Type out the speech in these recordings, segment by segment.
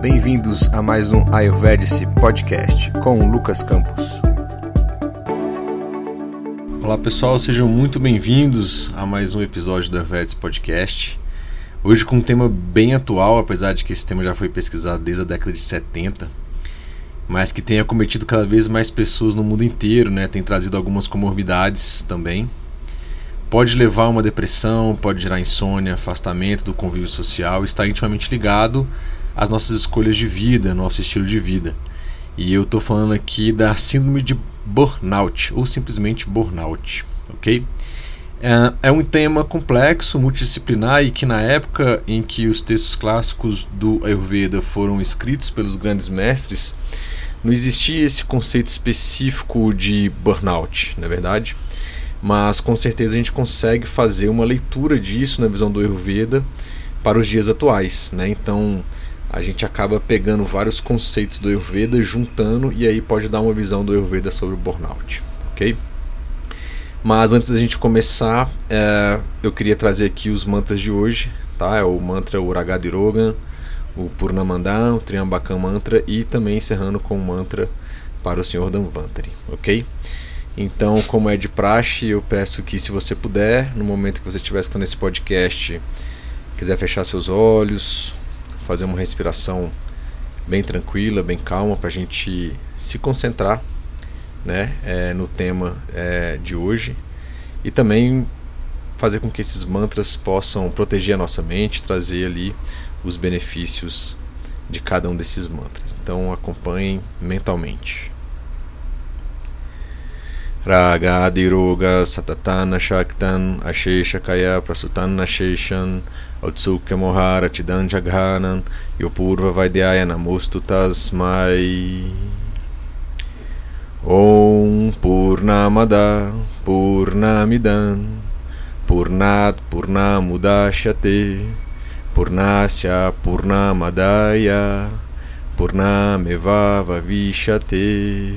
bem-vindos a mais um Ayurvedic Podcast com Lucas Campos. Olá pessoal, sejam muito bem-vindos a mais um episódio do Ayurvedic Podcast. Hoje com um tema bem atual, apesar de que esse tema já foi pesquisado desde a década de 70, mas que tem acometido cada vez mais pessoas no mundo inteiro, né? Tem trazido algumas comorbidades também. Pode levar a uma depressão, pode gerar insônia, afastamento do convívio social, está intimamente ligado as nossas escolhas de vida, nosso estilo de vida. E eu estou falando aqui da síndrome de burnout, ou simplesmente burnout, ok? É, é um tema complexo, multidisciplinar e que na época em que os textos clássicos do Ayurveda foram escritos pelos grandes mestres, não existia esse conceito específico de burnout, na é verdade, mas com certeza a gente consegue fazer uma leitura disso na visão do Ayurveda para os dias atuais, né? Então, a gente acaba pegando vários conceitos do Ayurveda, juntando e aí pode dar uma visão do Ayurveda sobre o burnout, ok? Mas antes da gente começar, é, eu queria trazer aqui os mantras de hoje, tá? É o mantra Uragadirogan, o Purnamandá, o Triambakam Mantra e também encerrando com o mantra para o Senhor Danvantari, ok? Então, como é de praxe, eu peço que se você puder, no momento que você estiver assistindo esse podcast, quiser fechar seus olhos, fazer uma respiração bem tranquila, bem calma, para a gente se concentrar né, é, no tema é, de hoje e também fazer com que esses mantras possam proteger a nossa mente, trazer ali os benefícios de cada um desses mantras. Então acompanhem mentalmente. Raga Adiroga Satatana Shaktan Ashesha Kaya Prasutana Sheshan Otsukya Mohara Tidan Jaghanan Yopurva Vaidyaya Namustu Tasmai. Om Purnamada Purnamidan Purnat Purnamudashate Purnasya Purnamadaya Purnameva Vavishate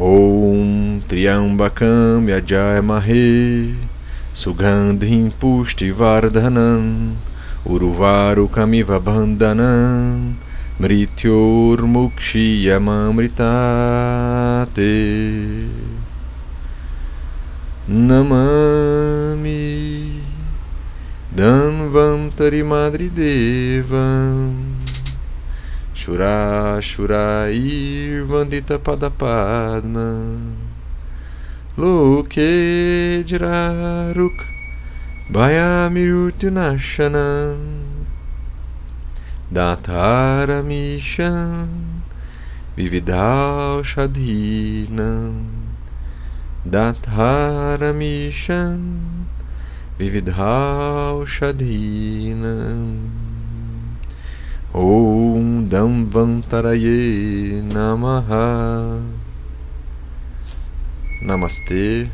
Om Triambakam Yajayamahe Sugandhim Pushtivardhanam Uruvaru Kamiva Bandhanam Mrityor Mukshiyamamritate Namami Danvantari Madridevam Shura Shurair Vandita Padapadma Loke Jiraruk Bhayamirutyanashanam Dataramishan Vividal Shadhinam Dataramishan Vividal Shadhinam Om Damvantaraye Namaha Namastê.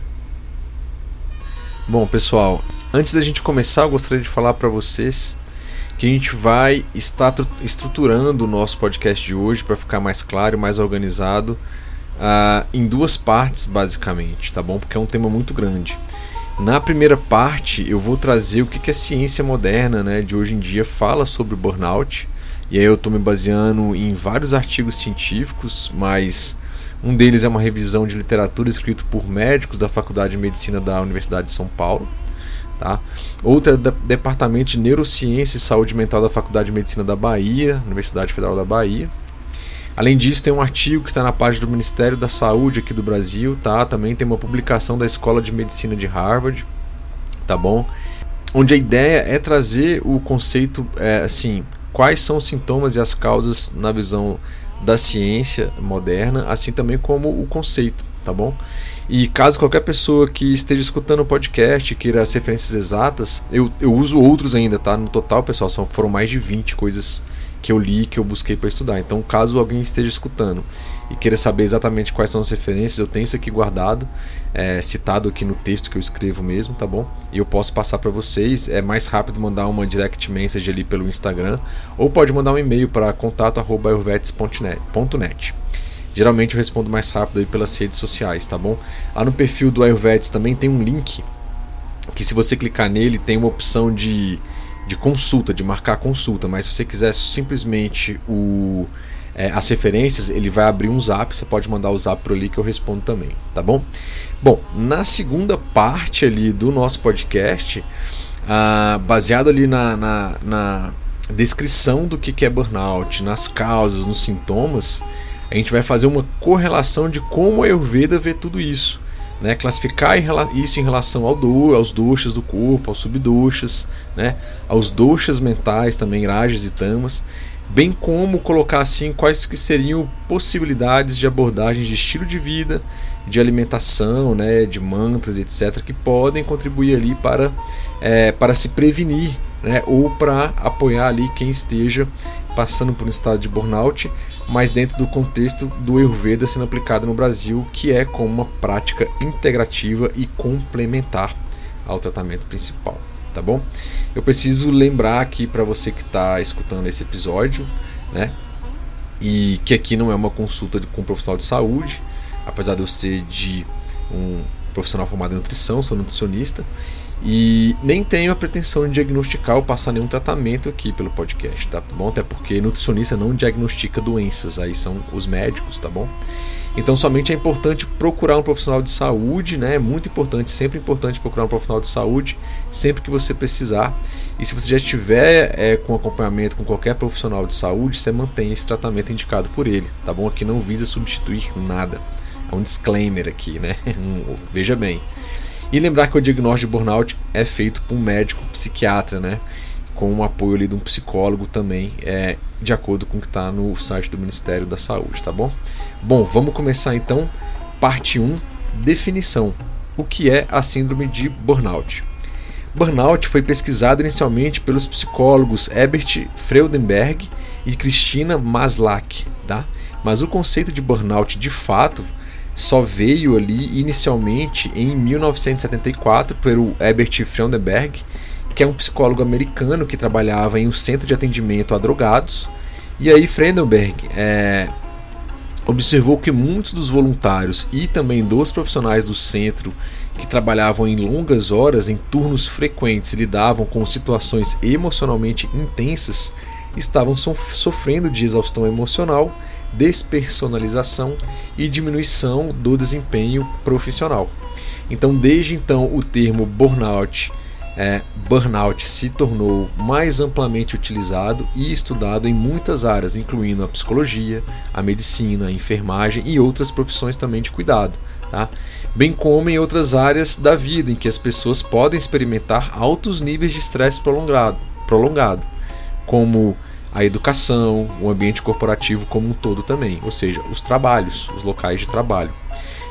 Bom, pessoal, antes da gente começar, eu gostaria de falar para vocês que a gente vai estar estruturando o nosso podcast de hoje para ficar mais claro e mais organizado uh, em duas partes, basicamente, tá bom? Porque é um tema muito grande. Na primeira parte, eu vou trazer o que, que a ciência moderna né, de hoje em dia fala sobre burnout e aí eu estou me baseando em vários artigos científicos, mas um deles é uma revisão de literatura escrito por médicos da Faculdade de Medicina da Universidade de São Paulo. Tá? Outro é do Departamento de Neurociência e Saúde Mental da Faculdade de Medicina da Bahia, Universidade Federal da Bahia. Além disso, tem um artigo que está na página do Ministério da Saúde aqui do Brasil, tá? Também tem uma publicação da Escola de Medicina de Harvard, tá bom? Onde a ideia é trazer o conceito, é, assim, quais são os sintomas e as causas na visão da ciência moderna, assim também como o conceito, tá bom? E caso qualquer pessoa que esteja escutando o podcast queira as referências exatas, eu, eu uso outros ainda, tá? No total, pessoal, são, foram mais de 20 coisas que eu li, que eu busquei para estudar. Então, caso alguém esteja escutando e queira saber exatamente quais são as referências, eu tenho isso aqui guardado, é, citado aqui no texto que eu escrevo mesmo, tá bom? E eu posso passar para vocês. É mais rápido mandar uma direct message ali pelo Instagram ou pode mandar um e-mail para contato@ayurvedes.net. Geralmente eu respondo mais rápido aí pelas redes sociais, tá bom? Lá no perfil do Ayurvedes também tem um link que se você clicar nele tem uma opção de de consulta, de marcar consulta, mas se você quiser simplesmente o, é, as referências, ele vai abrir um zap, você pode mandar o zap por ali que eu respondo também, tá bom? Bom, na segunda parte ali do nosso podcast, ah, baseado ali na, na, na descrição do que é burnout, nas causas, nos sintomas, a gente vai fazer uma correlação de como a Ayurveda vê tudo isso. Né, classificar isso em relação ao do, aos doshas do corpo, aos subdoshas, né, aos doshas mentais também, rajas e tamas, bem como colocar assim quais que seriam possibilidades de abordagens de estilo de vida, de alimentação, né, de mantras, etc., que podem contribuir ali para, é, para se prevenir né, ou para apoiar ali quem esteja passando por um estado de burnout mas dentro do contexto do Ayurveda sendo aplicado no Brasil, que é como uma prática integrativa e complementar ao tratamento principal, tá bom? Eu preciso lembrar aqui para você que está escutando esse episódio, né? E que aqui não é uma consulta com um profissional de saúde, apesar de eu ser de um profissional formado em nutrição, sou nutricionista, e nem tenho a pretensão de diagnosticar ou passar nenhum tratamento aqui pelo podcast, tá bom? Até porque nutricionista não diagnostica doenças, aí são os médicos, tá bom? Então somente é importante procurar um profissional de saúde, né? É muito importante, sempre importante procurar um profissional de saúde sempre que você precisar. E se você já estiver é, com acompanhamento com qualquer profissional de saúde, você mantém esse tratamento indicado por ele, tá bom? Aqui não visa substituir nada. Um disclaimer aqui, né? Veja bem. E lembrar que o diagnóstico de burnout é feito por um médico psiquiatra, né? Com o apoio ali de um psicólogo também, é, de acordo com o que está no site do Ministério da Saúde, tá bom? Bom, vamos começar então, parte 1, definição. O que é a síndrome de burnout? Burnout foi pesquisado inicialmente pelos psicólogos Herbert Freudenberg e Christina Maslach, tá? Mas o conceito de burnout de fato só veio ali inicialmente em 1974 pelo Herbert Freudenberg, que é um psicólogo americano que trabalhava em um centro de atendimento a drogados. E aí Freudenberg é, observou que muitos dos voluntários e também dos profissionais do centro que trabalhavam em longas horas, em turnos frequentes, lidavam com situações emocionalmente intensas, estavam sofrendo de exaustão emocional despersonalização e diminuição do desempenho profissional. Então, desde então, o termo burnout, é, burnout se tornou mais amplamente utilizado e estudado em muitas áreas, incluindo a psicologia, a medicina, a enfermagem e outras profissões também de cuidado, tá? bem como em outras áreas da vida em que as pessoas podem experimentar altos níveis de estresse prolongado, prolongado como a educação, o ambiente corporativo como um todo também, ou seja, os trabalhos, os locais de trabalho.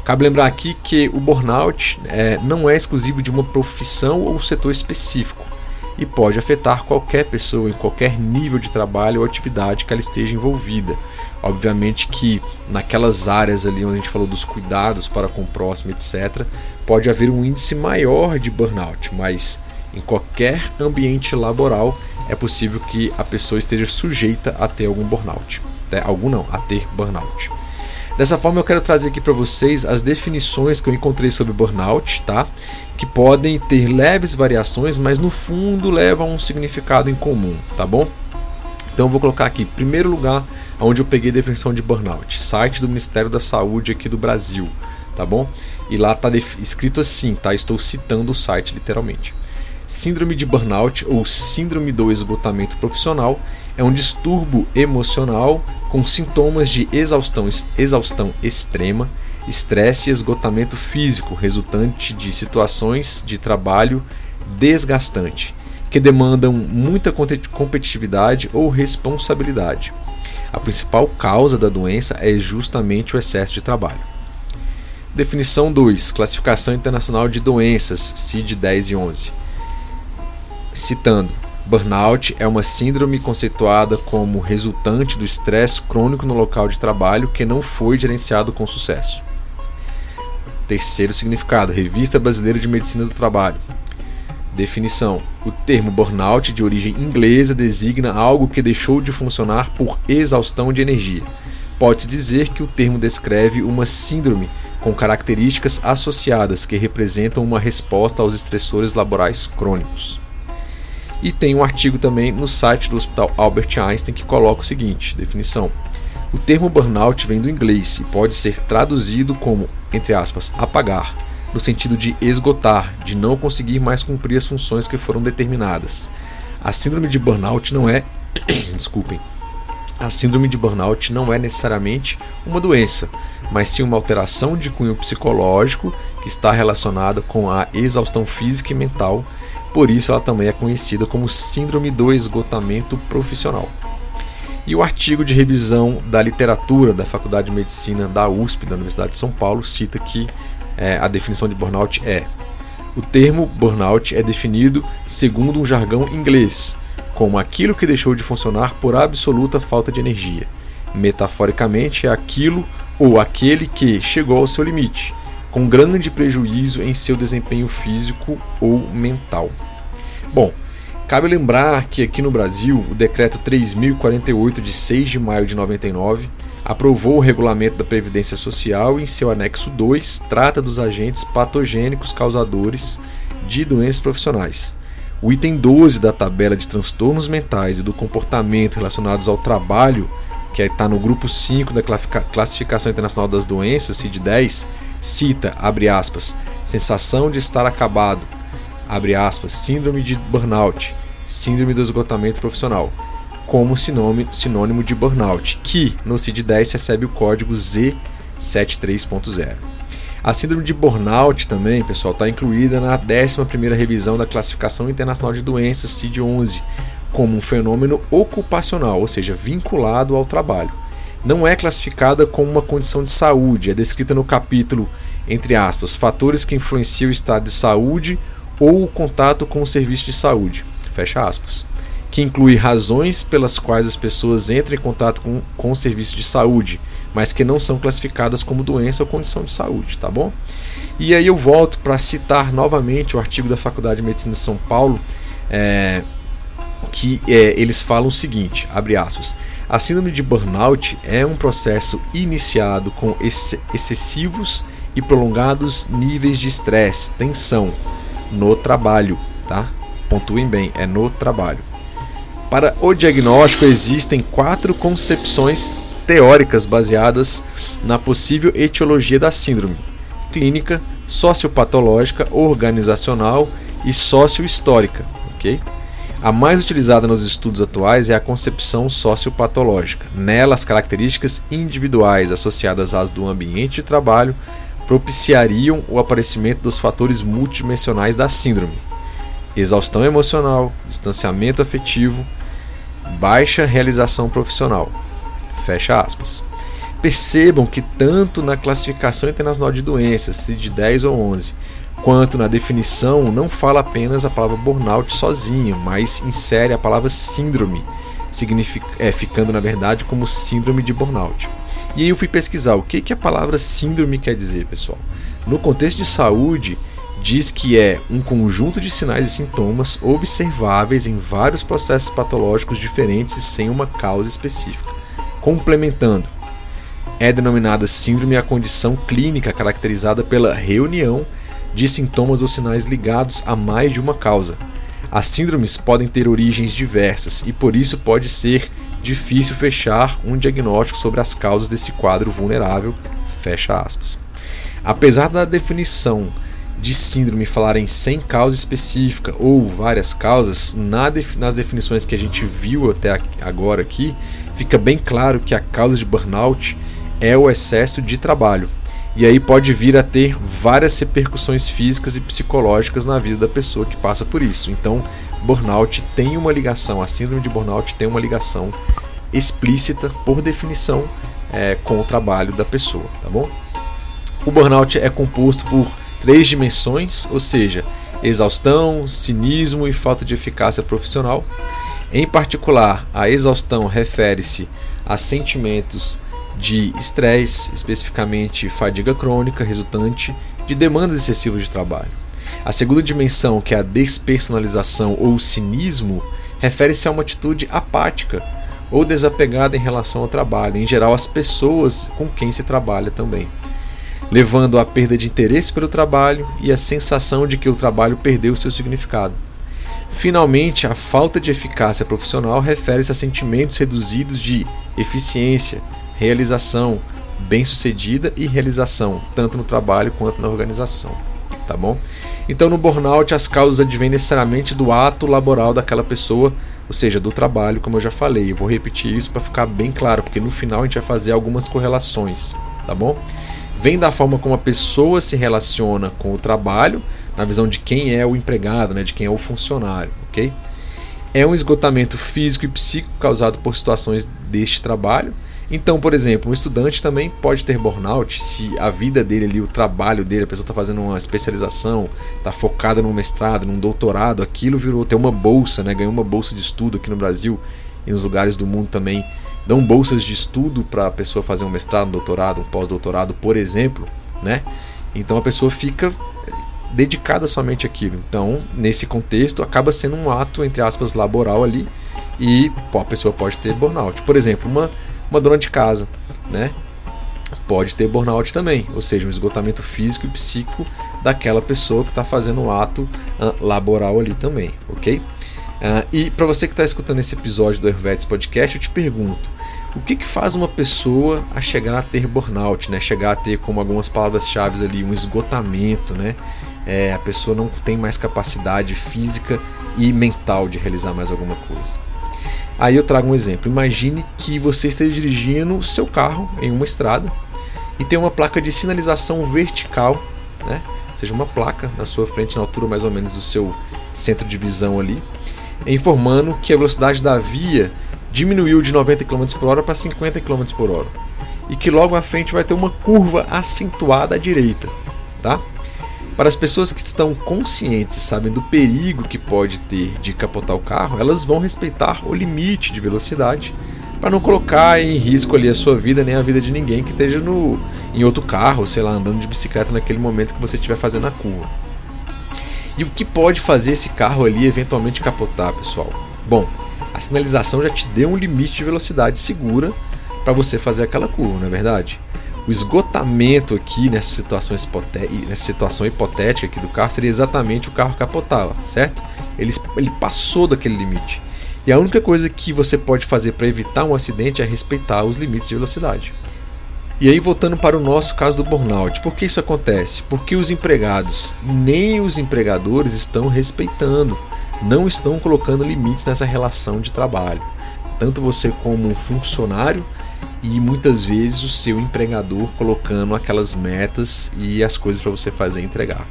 Cabe lembrar aqui que o burnout é, não é exclusivo de uma profissão ou setor específico e pode afetar qualquer pessoa em qualquer nível de trabalho ou atividade que ela esteja envolvida. Obviamente que naquelas áreas ali onde a gente falou dos cuidados para com o próximo, etc., pode haver um índice maior de burnout, mas em qualquer ambiente laboral é possível que a pessoa esteja sujeita a ter algum burnout. Né? Algum não, a ter burnout. Dessa forma, eu quero trazer aqui para vocês as definições que eu encontrei sobre burnout, tá? Que podem ter leves variações, mas no fundo levam a um significado em comum, tá bom? Então eu vou colocar aqui, primeiro lugar, onde eu peguei a definição de burnout, site do Ministério da Saúde aqui do Brasil, tá bom? E lá está escrito assim, tá? Estou citando o site literalmente. Síndrome de burnout ou síndrome do esgotamento profissional é um distúrbio emocional com sintomas de exaustão, exaustão extrema, estresse e esgotamento físico resultante de situações de trabalho desgastante, que demandam muita competitividade ou responsabilidade. A principal causa da doença é justamente o excesso de trabalho. Definição 2. Classificação Internacional de Doenças, CID 10 e 11 citando: Burnout é uma síndrome conceituada como resultante do estresse crônico no local de trabalho que não foi gerenciado com sucesso. Terceiro significado: Revista Brasileira de Medicina do Trabalho. Definição: O termo burnout, de origem inglesa, designa algo que deixou de funcionar por exaustão de energia. Pode-se dizer que o termo descreve uma síndrome com características associadas que representam uma resposta aos estressores laborais crônicos. E tem um artigo também no site do Hospital Albert Einstein que coloca o seguinte: definição. O termo burnout vem do inglês e pode ser traduzido como, entre aspas, apagar, no sentido de esgotar, de não conseguir mais cumprir as funções que foram determinadas. A síndrome de burnout não é, desculpem, a síndrome de burnout não é necessariamente uma doença, mas sim uma alteração de cunho psicológico que está relacionada com a exaustão física e mental, por isso ela também é conhecida como síndrome do esgotamento profissional. E o artigo de revisão da literatura da Faculdade de Medicina da USP, da Universidade de São Paulo, cita que é, a definição de burnout é: o termo burnout é definido segundo um jargão inglês, como aquilo que deixou de funcionar por absoluta falta de energia. Metaforicamente, é aquilo ou aquele que chegou ao seu limite, com grande prejuízo em seu desempenho físico ou mental. Bom, Cabe lembrar que aqui no Brasil, o decreto 3048 de 6 de maio de 99 aprovou o regulamento da Previdência Social e em seu anexo 2 trata dos agentes patogênicos causadores de doenças profissionais. O item 12 da tabela de transtornos mentais e do comportamento relacionados ao trabalho, que está no grupo 5 da Classificação Internacional das Doenças, CID-10, cita, abre aspas, sensação de estar acabado, abre aspas, síndrome de burnout, síndrome do esgotamento profissional, como sinônimo de burnout, que no CID-10 recebe o código Z73.0. A síndrome de burnout também, pessoal, está incluída na 11ª revisão da Classificação Internacional de Doenças, CID-11, como um fenômeno ocupacional, ou seja, vinculado ao trabalho. Não é classificada como uma condição de saúde, é descrita no capítulo, entre aspas, fatores que influenciam o estado de saúde ou o contato com o serviço de saúde, fecha aspas, que inclui razões pelas quais as pessoas entram em contato com, com o serviço de saúde, mas que não são classificadas como doença ou condição de saúde, tá bom? E aí eu volto para citar novamente o artigo da Faculdade de Medicina de São Paulo, é, que é, eles falam o seguinte, abre aspas, a síndrome de burnout é um processo iniciado com ex excessivos e prolongados níveis de estresse, tensão, no trabalho, tá? Pontuem bem, é no trabalho. Para o diagnóstico existem quatro concepções teóricas baseadas na possível etiologia da síndrome: clínica, sociopatológica, organizacional e sociohistórica, ok? A mais utilizada nos estudos atuais é a concepção sociopatológica. Nela, as características individuais associadas às do ambiente de trabalho propiciariam o aparecimento dos fatores multidimensionais da síndrome: exaustão emocional, distanciamento afetivo, baixa realização profissional. Fecha aspas. Percebam que tanto na classificação internacional de doenças, CID-10 ou 11, quanto na definição não fala apenas a palavra burnout sozinha, mas insere a palavra síndrome, é, ficando na verdade como síndrome de burnout. E aí eu fui pesquisar o que, que a palavra síndrome quer dizer, pessoal. No contexto de saúde, diz que é um conjunto de sinais e sintomas observáveis em vários processos patológicos diferentes e sem uma causa específica. Complementando, é denominada síndrome a condição clínica caracterizada pela reunião de sintomas ou sinais ligados a mais de uma causa. As síndromes podem ter origens diversas e por isso pode ser difícil fechar um diagnóstico sobre as causas desse quadro vulnerável. Fecha aspas. Apesar da definição de síndrome falarem sem causa específica ou várias causas, nas definições que a gente viu até agora aqui, fica bem claro que a causa de burnout é o excesso de trabalho. E aí pode vir a ter várias repercussões físicas e psicológicas na vida da pessoa que passa por isso. Então, burnout tem uma ligação, a síndrome de burnout tem uma ligação explícita, por definição, é, com o trabalho da pessoa, tá bom? O burnout é composto por três dimensões, ou seja, exaustão, cinismo e falta de eficácia profissional. Em particular, a exaustão refere-se a sentimentos de estresse, especificamente fadiga crônica resultante de demandas excessivas de trabalho. A segunda dimensão, que é a despersonalização ou cinismo, refere-se a uma atitude apática ou desapegada em relação ao trabalho, em geral as pessoas com quem se trabalha também, levando à perda de interesse pelo trabalho e a sensação de que o trabalho perdeu seu significado. Finalmente, a falta de eficácia profissional refere-se a sentimentos reduzidos de eficiência, realização, bem-sucedida e realização, tanto no trabalho quanto na organização. Tá bom? Então, no burnout, as causas advêm necessariamente do ato laboral daquela pessoa, ou seja, do trabalho, como eu já falei. Eu vou repetir isso para ficar bem claro, porque no final a gente vai fazer algumas correlações, tá bom? Vem da forma como a pessoa se relaciona com o trabalho, na visão de quem é o empregado, né, de quem é o funcionário, ok? É um esgotamento físico e psíquico causado por situações deste trabalho então, por exemplo, um estudante também pode ter burnout se a vida dele ali, o trabalho dele, a pessoa está fazendo uma especialização, está focada num mestrado, num doutorado, aquilo virou ter uma bolsa, né? ganhou uma bolsa de estudo aqui no Brasil e nos lugares do mundo também dão bolsas de estudo para a pessoa fazer um mestrado, um doutorado, um pós-doutorado, por exemplo, né? Então a pessoa fica dedicada somente àquilo. Então, nesse contexto, acaba sendo um ato entre aspas laboral ali e pô, a pessoa pode ter burnout. Por exemplo, uma uma dona de casa, né? Pode ter burnout também, ou seja, um esgotamento físico e psíquico daquela pessoa que está fazendo um ato uh, laboral ali também, ok? Uh, e para você que está escutando esse episódio do Ayurvedics Podcast, eu te pergunto: o que, que faz uma pessoa a chegar a ter burnout, né? Chegar a ter, como algumas palavras-chave ali, um esgotamento, né? É, a pessoa não tem mais capacidade física e mental de realizar mais alguma coisa. Aí eu trago um exemplo. Imagine que você esteja dirigindo o seu carro em uma estrada e tem uma placa de sinalização vertical, né? Ou seja, uma placa na sua frente, na altura mais ou menos do seu centro de visão ali, informando que a velocidade da via diminuiu de 90 km por hora para 50 km por hora e que logo à frente vai ter uma curva acentuada à direita, tá? Para as pessoas que estão conscientes e sabem do perigo que pode ter de capotar o carro, elas vão respeitar o limite de velocidade para não colocar em risco ali a sua vida nem a vida de ninguém que esteja no, em outro carro, sei lá, andando de bicicleta naquele momento que você estiver fazendo a curva. E o que pode fazer esse carro ali eventualmente capotar, pessoal? Bom, a sinalização já te deu um limite de velocidade segura para você fazer aquela curva, não é verdade? O esgotamento aqui nessa situação, nessa situação hipotética aqui do carro seria exatamente o carro capotar, certo? Ele, ele passou daquele limite. E a única coisa que você pode fazer para evitar um acidente é respeitar os limites de velocidade. E aí, voltando para o nosso caso do burnout, por que isso acontece? Porque os empregados nem os empregadores estão respeitando, não estão colocando limites nessa relação de trabalho. Tanto você, como um funcionário, e muitas vezes o seu empregador colocando aquelas metas e as coisas para você fazer e entregar.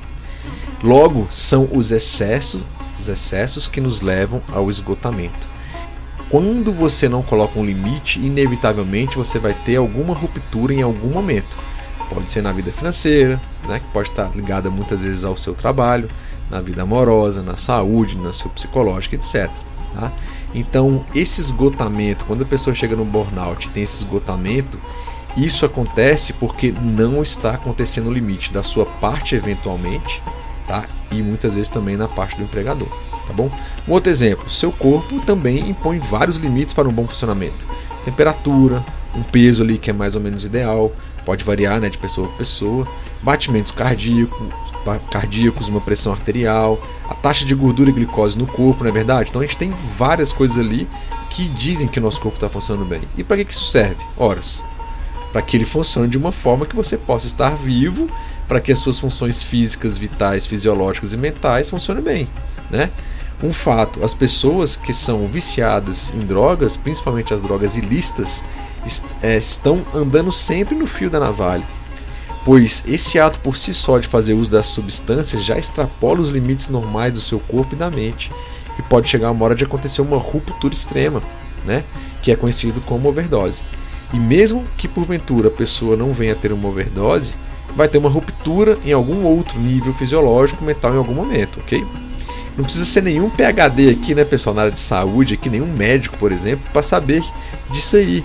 Logo, são os excessos, os excessos que nos levam ao esgotamento. Quando você não coloca um limite, inevitavelmente você vai ter alguma ruptura em algum momento. Pode ser na vida financeira, né, que pode estar ligada muitas vezes ao seu trabalho, na vida amorosa, na saúde, na sua psicológica, etc. Tá? Então, esse esgotamento, quando a pessoa chega no burnout e tem esse esgotamento, isso acontece porque não está acontecendo o limite da sua parte eventualmente, tá? E muitas vezes também na parte do empregador, tá bom? Um outro exemplo, seu corpo também impõe vários limites para um bom funcionamento. Temperatura, um peso ali que é mais ou menos ideal, pode variar, né, de pessoa para pessoa, batimentos cardíacos, cardíacos, uma pressão arterial, a taxa de gordura e glicose no corpo, não é verdade? Então a gente tem várias coisas ali que dizem que o nosso corpo está funcionando bem. E para que isso serve? Horas. Para que ele funcione de uma forma que você possa estar vivo, para que as suas funções físicas, vitais, fisiológicas e mentais funcionem bem, né? Um fato, as pessoas que são viciadas em drogas, principalmente as drogas ilícitas, é, estão andando sempre no fio da navalha pois esse ato por si só de fazer uso das substâncias já extrapola os limites normais do seu corpo e da mente, e pode chegar uma hora de acontecer uma ruptura extrema, né? que é conhecido como overdose. E mesmo que porventura a pessoa não venha a ter uma overdose, vai ter uma ruptura em algum outro nível fisiológico mental em algum momento, ok? Não precisa ser nenhum PhD aqui, né, pessoal, na área de saúde, aqui, nenhum médico, por exemplo, para saber disso aí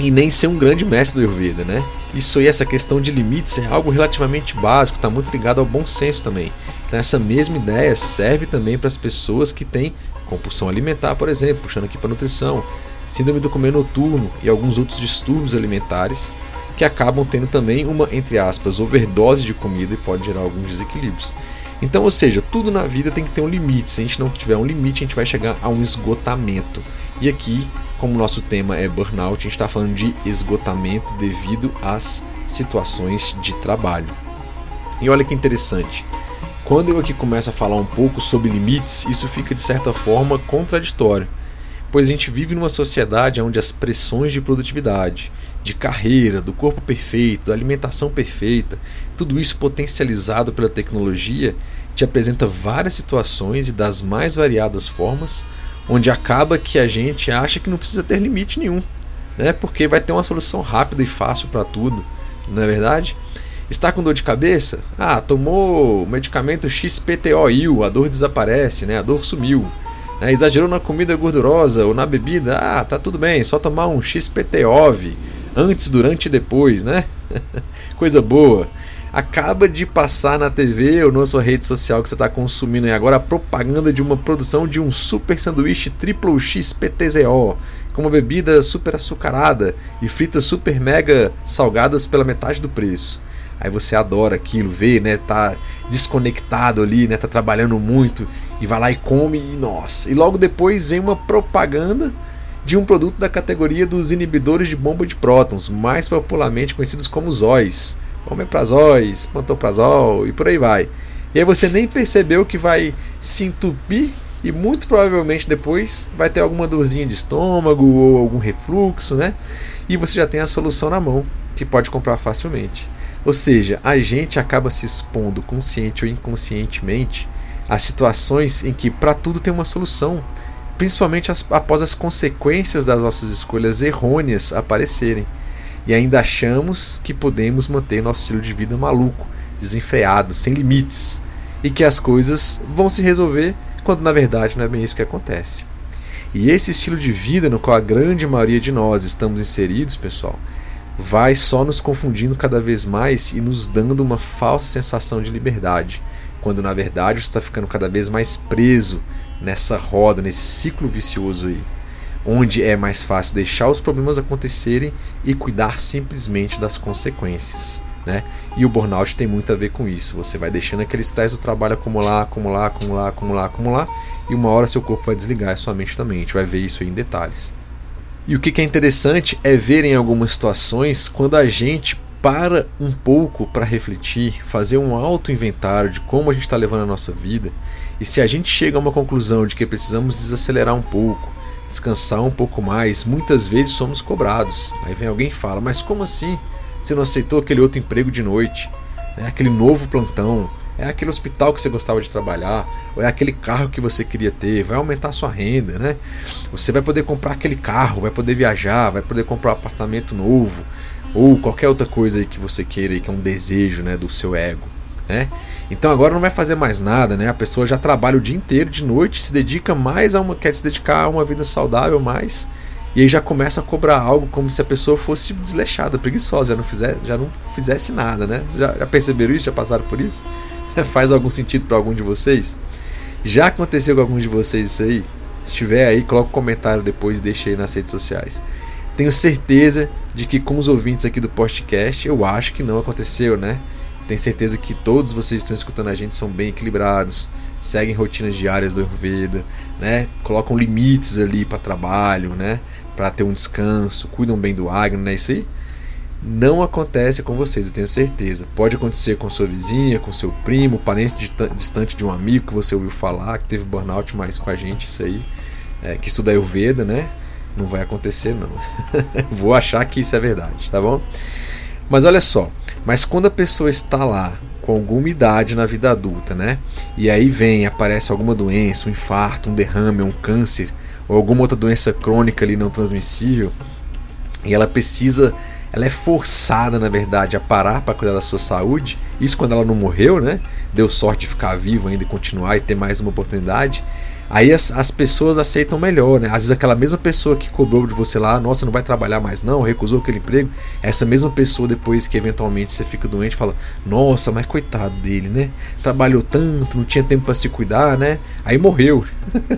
e nem ser um grande mestre do Ayurveda, né? Isso aí, essa questão de limites é algo relativamente básico, está muito ligado ao bom senso também. Então essa mesma ideia serve também para as pessoas que têm compulsão alimentar, por exemplo, puxando aqui para nutrição, síndrome do comer noturno e alguns outros distúrbios alimentares que acabam tendo também uma, entre aspas, overdose de comida e pode gerar alguns desequilíbrios. Então, ou seja, tudo na vida tem que ter um limite. Se a gente não tiver um limite, a gente vai chegar a um esgotamento. E aqui, como nosso tema é burnout, a gente está falando de esgotamento devido às situações de trabalho. E olha que interessante. Quando eu aqui começo a falar um pouco sobre limites, isso fica de certa forma contraditório pois a gente vive numa sociedade onde as pressões de produtividade, de carreira, do corpo perfeito, da alimentação perfeita, tudo isso potencializado pela tecnologia, te apresenta várias situações e das mais variadas formas, onde acaba que a gente acha que não precisa ter limite nenhum, né? Porque vai ter uma solução rápida e fácil para tudo, não é verdade? Está com dor de cabeça? Ah, tomou medicamento XPTOIL, a dor desaparece, né? A dor sumiu. Né? Exagerou na comida gordurosa ou na bebida, ah, tá tudo bem, só tomar um XPTOV antes, durante e depois, né? Coisa boa. Acaba de passar na TV ou na sua rede social que você está consumindo e agora a propaganda de uma produção de um super sanduíche triplo XPTZO, com uma bebida super açucarada e fritas super mega salgadas pela metade do preço. Aí você adora aquilo, vê, né? Tá desconectado ali, né? Tá trabalhando muito e vai lá e come e nossa. E logo depois vem uma propaganda de um produto da categoria dos inibidores de bomba de prótons, mais popularmente conhecidos como ZOIs, omeprazóis, pantoprazol e por aí vai. E aí você nem percebeu que vai se entupir e muito provavelmente depois vai ter alguma dorzinha de estômago ou algum refluxo, né? E você já tem a solução na mão, que pode comprar facilmente. Ou seja, a gente acaba se expondo consciente ou inconscientemente a situações em que para tudo tem uma solução, principalmente as, após as consequências das nossas escolhas errôneas aparecerem. E ainda achamos que podemos manter nosso estilo de vida maluco, desenfreado, sem limites, e que as coisas vão se resolver quando na verdade não é bem isso que acontece. E esse estilo de vida no qual a grande maioria de nós estamos inseridos, pessoal, vai só nos confundindo cada vez mais e nos dando uma falsa sensação de liberdade, quando na verdade você está ficando cada vez mais preso nessa roda, nesse ciclo vicioso aí, onde é mais fácil deixar os problemas acontecerem e cuidar simplesmente das consequências. Né? E o burnout tem muito a ver com isso. Você vai deixando aquele estresse do trabalho acumular, acumular, acumular, acumular, acumular, e uma hora seu corpo vai desligar, sua mente também. A gente vai ver isso em detalhes. E o que é interessante é ver em algumas situações quando a gente para um pouco para refletir, fazer um auto inventário de como a gente está levando a nossa vida, e se a gente chega a uma conclusão de que precisamos desacelerar um pouco, descansar um pouco mais, muitas vezes somos cobrados. Aí vem alguém e fala: Mas como assim? Você não aceitou aquele outro emprego de noite? Né? Aquele novo plantão? É aquele hospital que você gostava de trabalhar? Ou é aquele carro que você queria ter? Vai aumentar a sua renda, né? Você vai poder comprar aquele carro, vai poder viajar, vai poder comprar um apartamento novo, ou qualquer outra coisa que você queira que é um desejo né, do seu ego. Né? Então agora não vai fazer mais nada, né? A pessoa já trabalha o dia inteiro, de noite, se dedica mais a uma, quer se dedicar a uma vida saudável mais, e aí já começa a cobrar algo como se a pessoa fosse desleixada, preguiçosa, já não, já não fizesse nada, né? Já, já perceberam isso? Já passaram por isso? Faz algum sentido para algum de vocês? Já aconteceu com algum de vocês isso aí? Se tiver aí, coloca um comentário depois e deixa aí nas redes sociais. Tenho certeza de que com os ouvintes aqui do podcast, eu acho que não aconteceu, né? Tenho certeza que todos vocês que estão escutando a gente são bem equilibrados, seguem rotinas diárias do Ayurveda, né? Colocam limites ali para trabalho, né? Para ter um descanso, cuidam bem do agno, né? Isso aí não acontece com vocês, eu tenho certeza. Pode acontecer com sua vizinha, com seu primo, parente distante de um amigo que você ouviu falar, que teve burnout mais com a gente, isso aí, é, que estuda Ayurveda, né? Não vai acontecer, não. Vou achar que isso é verdade, tá bom? Mas olha só, mas quando a pessoa está lá com alguma idade na vida adulta, né? E aí vem, aparece alguma doença, um infarto, um derrame, um câncer, ou alguma outra doença crônica ali não transmissível, e ela precisa, ela é forçada, na verdade, a parar para cuidar da sua saúde. Isso quando ela não morreu, né? Deu sorte de ficar vivo ainda e continuar e ter mais uma oportunidade. Aí as, as pessoas aceitam melhor, né? Às vezes aquela mesma pessoa que cobrou de você lá, nossa, não vai trabalhar mais não, recusou aquele emprego, essa mesma pessoa depois que eventualmente você fica doente fala, nossa, mas coitado dele, né? Trabalhou tanto, não tinha tempo para se cuidar, né? Aí morreu.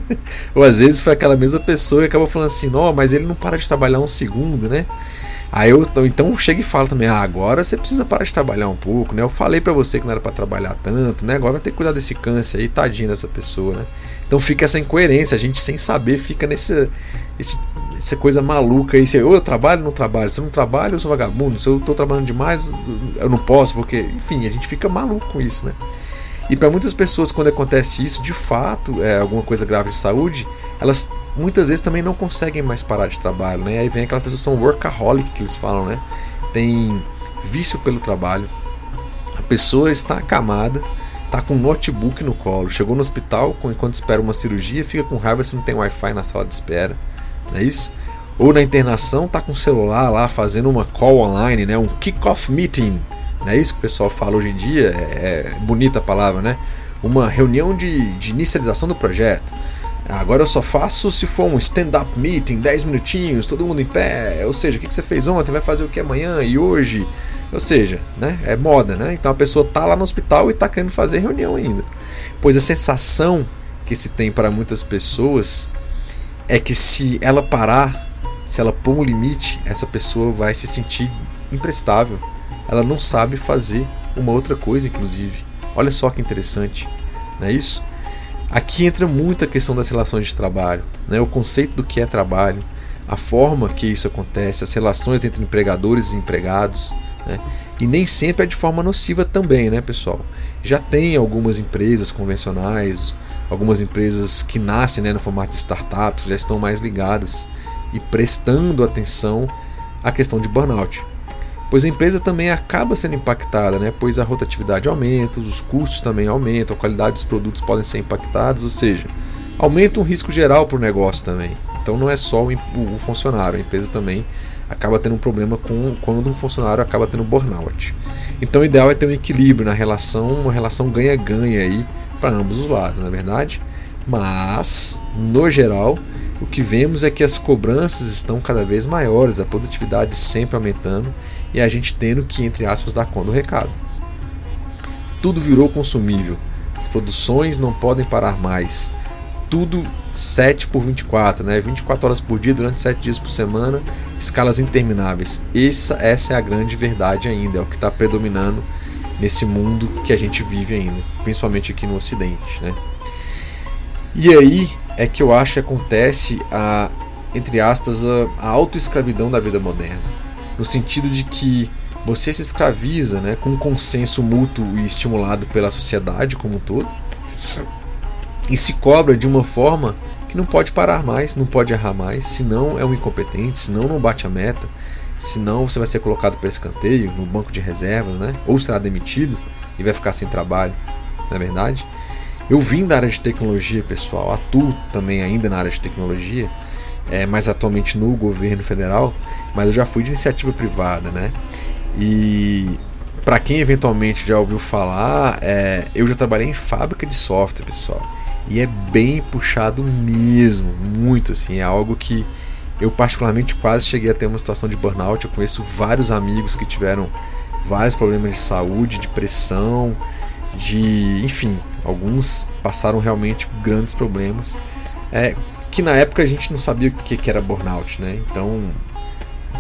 Ou às vezes foi aquela mesma pessoa que acabou falando assim, não, mas ele não para de trabalhar um segundo, né? Aí eu então chego e falo também, ah, agora você precisa parar de trabalhar um pouco, né? Eu falei para você que não era para trabalhar tanto, né? Agora vai ter que cuidar desse câncer aí, tadinho dessa pessoa, né? Então fica essa incoerência, a gente sem saber fica nesse, esse, essa coisa maluca aí, ou eu trabalho, não trabalho, se eu não trabalho, eu sou vagabundo, se eu tô trabalhando demais, eu não posso, porque, enfim, a gente fica maluco com isso, né? E para muitas pessoas, quando acontece isso, de fato, é alguma coisa grave de saúde, elas muitas vezes também não conseguem mais parar de trabalho, né? Aí vem aquelas pessoas que são workaholic que eles falam, né? Tem vício pelo trabalho. A pessoa está acamada, está com um notebook no colo, chegou no hospital enquanto espera uma cirurgia, fica com raiva se não tem Wi-Fi na sala de espera, não é isso? Ou na internação, está com o celular lá fazendo uma call online, né? Um kick-off meeting, não é isso que o pessoal fala hoje em dia? É, é bonita a palavra, né? Uma reunião de, de inicialização do projeto. Agora eu só faço se for um stand-up meeting, 10 minutinhos, todo mundo em pé. Ou seja, o que você fez ontem, vai fazer o que amanhã e hoje. Ou seja, né, é moda, né? Então a pessoa está lá no hospital e está querendo fazer reunião ainda. Pois a sensação que se tem para muitas pessoas é que se ela parar, se ela pôr um limite, essa pessoa vai se sentir imprestável. Ela não sabe fazer uma outra coisa, inclusive. Olha só que interessante, não é isso? Aqui entra muito a questão das relações de trabalho, né? o conceito do que é trabalho, a forma que isso acontece, as relações entre empregadores e empregados. Né? E nem sempre é de forma nociva também, né, pessoal? Já tem algumas empresas convencionais, algumas empresas que nascem né, no formato de startups, já estão mais ligadas e prestando atenção à questão de burnout pois a empresa também acaba sendo impactada, né? pois a rotatividade aumenta, os custos também aumentam, a qualidade dos produtos podem ser impactados, ou seja, aumenta um risco geral para o negócio também. Então não é só o funcionário, a empresa também acaba tendo um problema com quando um funcionário acaba tendo burnout. Então o ideal é ter um equilíbrio na relação, uma relação ganha-ganha aí para ambos os lados, na é verdade. Mas no geral o que vemos é que as cobranças estão cada vez maiores, a produtividade sempre aumentando e a gente tendo que, entre aspas, dar conta do recado. Tudo virou consumível, as produções não podem parar mais. Tudo 7 por 24, né? 24 horas por dia durante 7 dias por semana, escalas intermináveis. Essa, essa é a grande verdade ainda, é o que está predominando nesse mundo que a gente vive ainda, principalmente aqui no Ocidente. Né? E aí é que eu acho que acontece a, entre aspas, a, a autoescravidão da vida moderna no sentido de que você se escraviza né, com um consenso mútuo e estimulado pela sociedade como um todo e se cobra de uma forma que não pode parar mais, não pode errar mais, senão é um incompetente, senão não bate a meta, senão você vai ser colocado para escanteio no banco de reservas, né? ou será demitido e vai ficar sem trabalho, não é verdade? Eu vim da área de tecnologia, pessoal, atuo também ainda na área de tecnologia é, mais atualmente no governo federal, mas eu já fui de iniciativa privada, né? E para quem eventualmente já ouviu falar, é, eu já trabalhei em fábrica de software, pessoal. E é bem puxado mesmo, muito assim, é algo que eu particularmente quase cheguei a ter uma situação de burnout. Eu conheço vários amigos que tiveram vários problemas de saúde, de pressão, de, enfim, alguns passaram realmente grandes problemas. É, que na época a gente não sabia o que, que era burnout, né? Então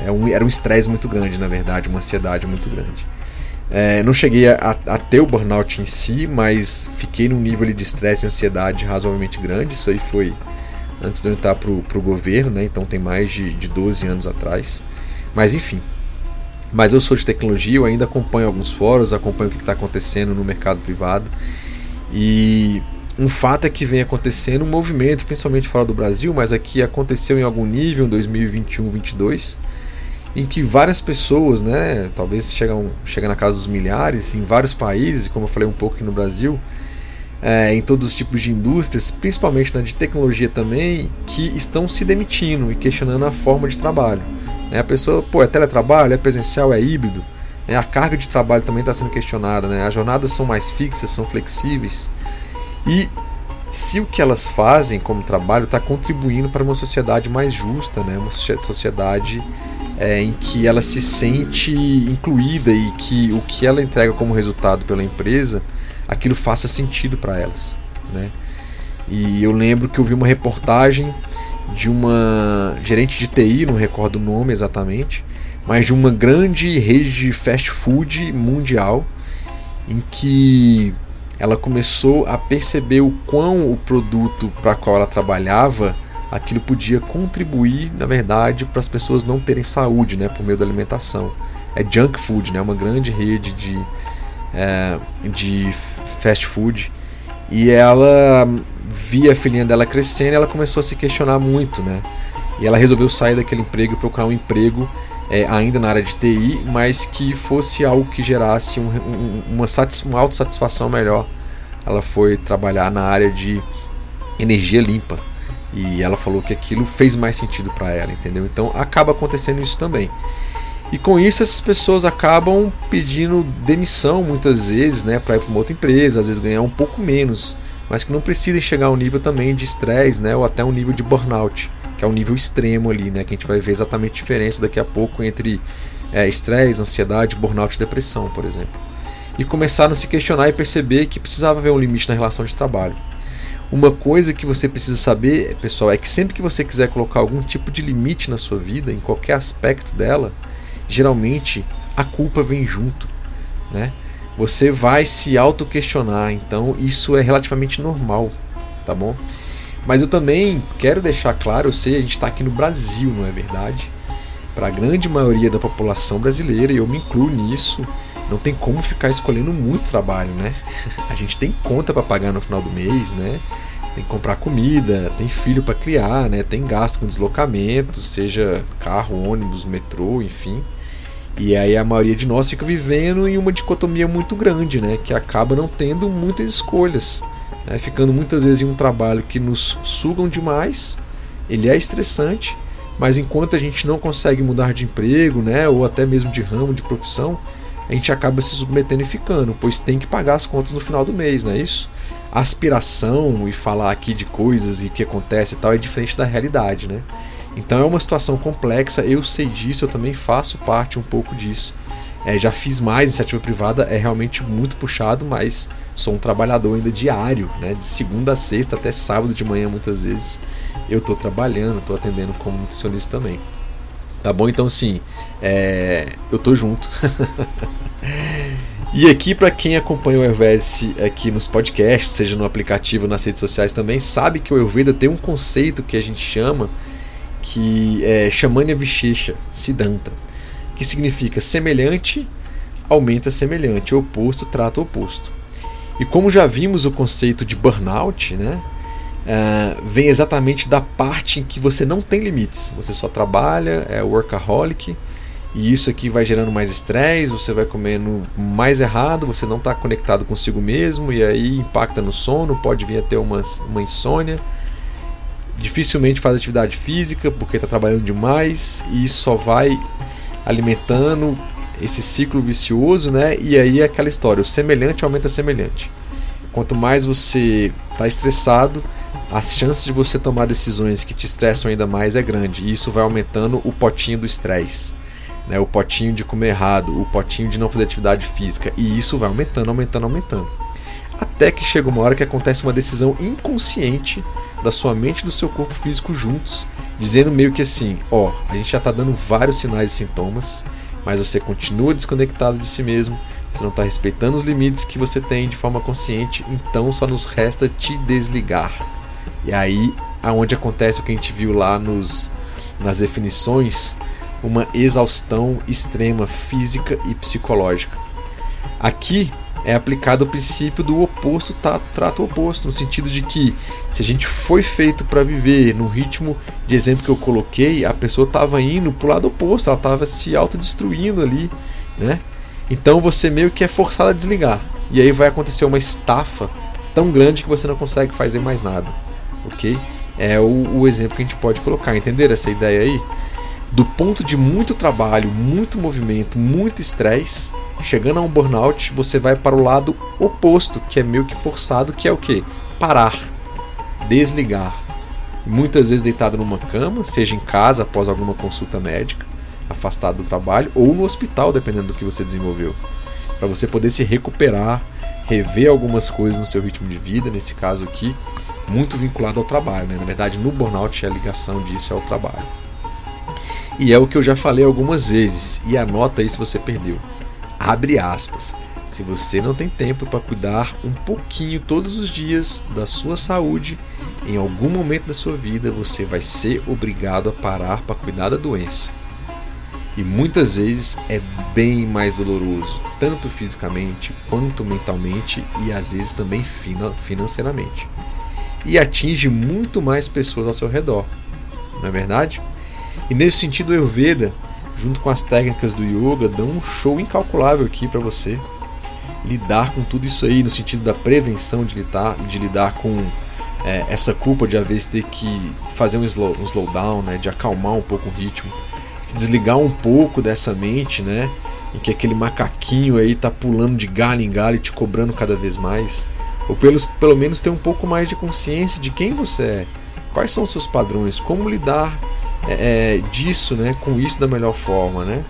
é um, era um estresse muito grande, na verdade, uma ansiedade muito grande. É, não cheguei a, a, ter o burnout em si, mas fiquei num nível de estresse e ansiedade razoavelmente grande. Isso aí foi antes de eu entrar pro, pro governo, né? Então tem mais de, de 12 anos atrás. Mas enfim. Mas eu sou de tecnologia, eu ainda acompanho alguns fóruns, acompanho o que está acontecendo no mercado privado. E um fato é que vem acontecendo um movimento, principalmente fora do Brasil, mas aqui aconteceu em algum nível em 2021, 2022, em que várias pessoas, né, talvez chegam, chegam na casa dos milhares, em vários países, como eu falei um pouco aqui no Brasil, é, em todos os tipos de indústrias, principalmente na de tecnologia também, que estão se demitindo e questionando a forma de trabalho. Né? A pessoa, pô, é teletrabalho, é presencial, é híbrido. Né? A carga de trabalho também está sendo questionada. Né? As jornadas são mais fixas, são flexíveis. E se o que elas fazem como trabalho está contribuindo para uma sociedade mais justa, né? uma sociedade é, em que ela se sente incluída e que o que ela entrega como resultado pela empresa, aquilo faça sentido para elas. Né? E eu lembro que eu vi uma reportagem de uma gerente de TI, não recordo o nome exatamente, mas de uma grande rede de fast food mundial em que ela começou a perceber o quão o produto para qual ela trabalhava aquilo podia contribuir, na verdade, para as pessoas não terem saúde, né, por meio da alimentação. É junk food, né, uma grande rede de, é, de fast food. E ela via a filhinha dela crescendo e ela começou a se questionar muito, né? E ela resolveu sair daquele emprego e procurar um emprego é, ainda na área de TI, mas que fosse algo que gerasse um, um, uma, uma autossatisfação melhor. Ela foi trabalhar na área de energia limpa e ela falou que aquilo fez mais sentido para ela, entendeu? Então acaba acontecendo isso também. E com isso essas pessoas acabam pedindo demissão muitas vezes, né, para ir para uma outra empresa, às vezes ganhar um pouco menos, mas que não precisem chegar ao nível também de estresse, né, ou até um nível de burnout, que é um nível extremo ali, né, que a gente vai ver exatamente a diferença daqui a pouco entre é, estresse, ansiedade, burnout e depressão, por exemplo. E começaram a se questionar e perceber que precisava haver um limite na relação de trabalho. Uma coisa que você precisa saber, pessoal, é que sempre que você quiser colocar algum tipo de limite na sua vida, em qualquer aspecto dela, geralmente a culpa vem junto, né? Você vai se auto-questionar, então isso é relativamente normal, tá bom? Mas eu também quero deixar claro, eu sei, a gente está aqui no Brasil, não é verdade? Para a grande maioria da população brasileira, e eu me incluo nisso, não tem como ficar escolhendo muito trabalho, né? A gente tem conta para pagar no final do mês, né? Tem que comprar comida, tem filho para criar, né? Tem gasto com deslocamento, seja carro, ônibus, metrô, enfim. E aí a maioria de nós fica vivendo em uma dicotomia muito grande, né? Que acaba não tendo muitas escolhas, né? ficando muitas vezes em um trabalho que nos sugam demais. Ele é estressante, mas enquanto a gente não consegue mudar de emprego, né? Ou até mesmo de ramo, de profissão, a gente acaba se submetendo e ficando, pois tem que pagar as contas no final do mês, não é isso? Aspiração e falar aqui de coisas e que acontece e tal é diferente da realidade, né? Então é uma situação complexa, eu sei disso, eu também faço parte um pouco disso. É, já fiz mais iniciativa privada, é realmente muito puxado, mas sou um trabalhador ainda diário, né? De segunda a sexta até sábado de manhã, muitas vezes eu estou trabalhando, estou atendendo como nutricionista também. Tá bom? Então, assim, é, eu tô junto. e aqui, para quem acompanha o Ayurveda aqui nos podcasts, seja no aplicativo, nas redes sociais também, sabe que o Ayurveda tem um conceito que a gente chama que é Shamanya Vishesha Siddhanta, que significa semelhante aumenta semelhante, oposto trata oposto. E como já vimos o conceito de burnout, né? Uh, vem exatamente da parte em que você não tem limites, você só trabalha, é workaholic, e isso aqui vai gerando mais estresse, você vai comendo mais errado, você não está conectado consigo mesmo, e aí impacta no sono, pode vir a ter uma, uma insônia. Dificilmente faz atividade física porque está trabalhando demais, e isso só vai alimentando esse ciclo vicioso, né? E aí é aquela história, o semelhante aumenta semelhante. Quanto mais você está estressado, as chances de você tomar decisões que te estressam ainda mais é grande. E isso vai aumentando o potinho do estresse. Né? O potinho de comer errado, o potinho de não fazer atividade física. E isso vai aumentando, aumentando, aumentando. Até que chega uma hora que acontece uma decisão inconsciente da sua mente e do seu corpo físico juntos, dizendo meio que assim: ó, a gente já está dando vários sinais e sintomas, mas você continua desconectado de si mesmo, você não está respeitando os limites que você tem de forma consciente, então só nos resta te desligar. E aí, aonde acontece o que a gente viu lá nos, nas definições, uma exaustão extrema física e psicológica. Aqui é aplicado o princípio do oposto tá, trata o oposto, no sentido de que se a gente foi feito para viver no ritmo de exemplo que eu coloquei, a pessoa estava indo para o lado oposto, ela estava se autodestruindo ali, né? Então você meio que é forçado a desligar. E aí vai acontecer uma estafa tão grande que você não consegue fazer mais nada ok? É o, o exemplo que a gente pode colocar, entender essa ideia aí? Do ponto de muito trabalho, muito movimento, muito estresse, chegando a um burnout, você vai para o lado oposto, que é meio que forçado, que é o que? Parar, desligar. Muitas vezes deitado numa cama, seja em casa após alguma consulta médica, afastado do trabalho, ou no hospital, dependendo do que você desenvolveu, para você poder se recuperar, rever algumas coisas no seu ritmo de vida, nesse caso aqui, muito vinculado ao trabalho. Né? Na verdade, no burnout a ligação disso é o trabalho. E é o que eu já falei algumas vezes, e anota aí se você perdeu. Abre aspas. Se você não tem tempo para cuidar um pouquinho todos os dias da sua saúde, em algum momento da sua vida você vai ser obrigado a parar para cuidar da doença. E muitas vezes é bem mais doloroso, tanto fisicamente quanto mentalmente e às vezes também financeiramente. E atinge muito mais pessoas ao seu redor, não é verdade? E nesse sentido, o Ayurveda, junto com as técnicas do yoga, dão um show incalculável aqui para você lidar com tudo isso aí, no sentido da prevenção de lidar, de lidar com é, essa culpa de às vezes ter que fazer um, slow, um slowdown, né, de acalmar um pouco o ritmo se desligar um pouco dessa mente, né? Em que aquele macaquinho aí tá pulando de galho em galho e te cobrando cada vez mais. Ou pelo, pelo menos ter um pouco mais de consciência de quem você é, quais são os seus padrões, como lidar é, é, disso, né? Com isso da melhor forma, né?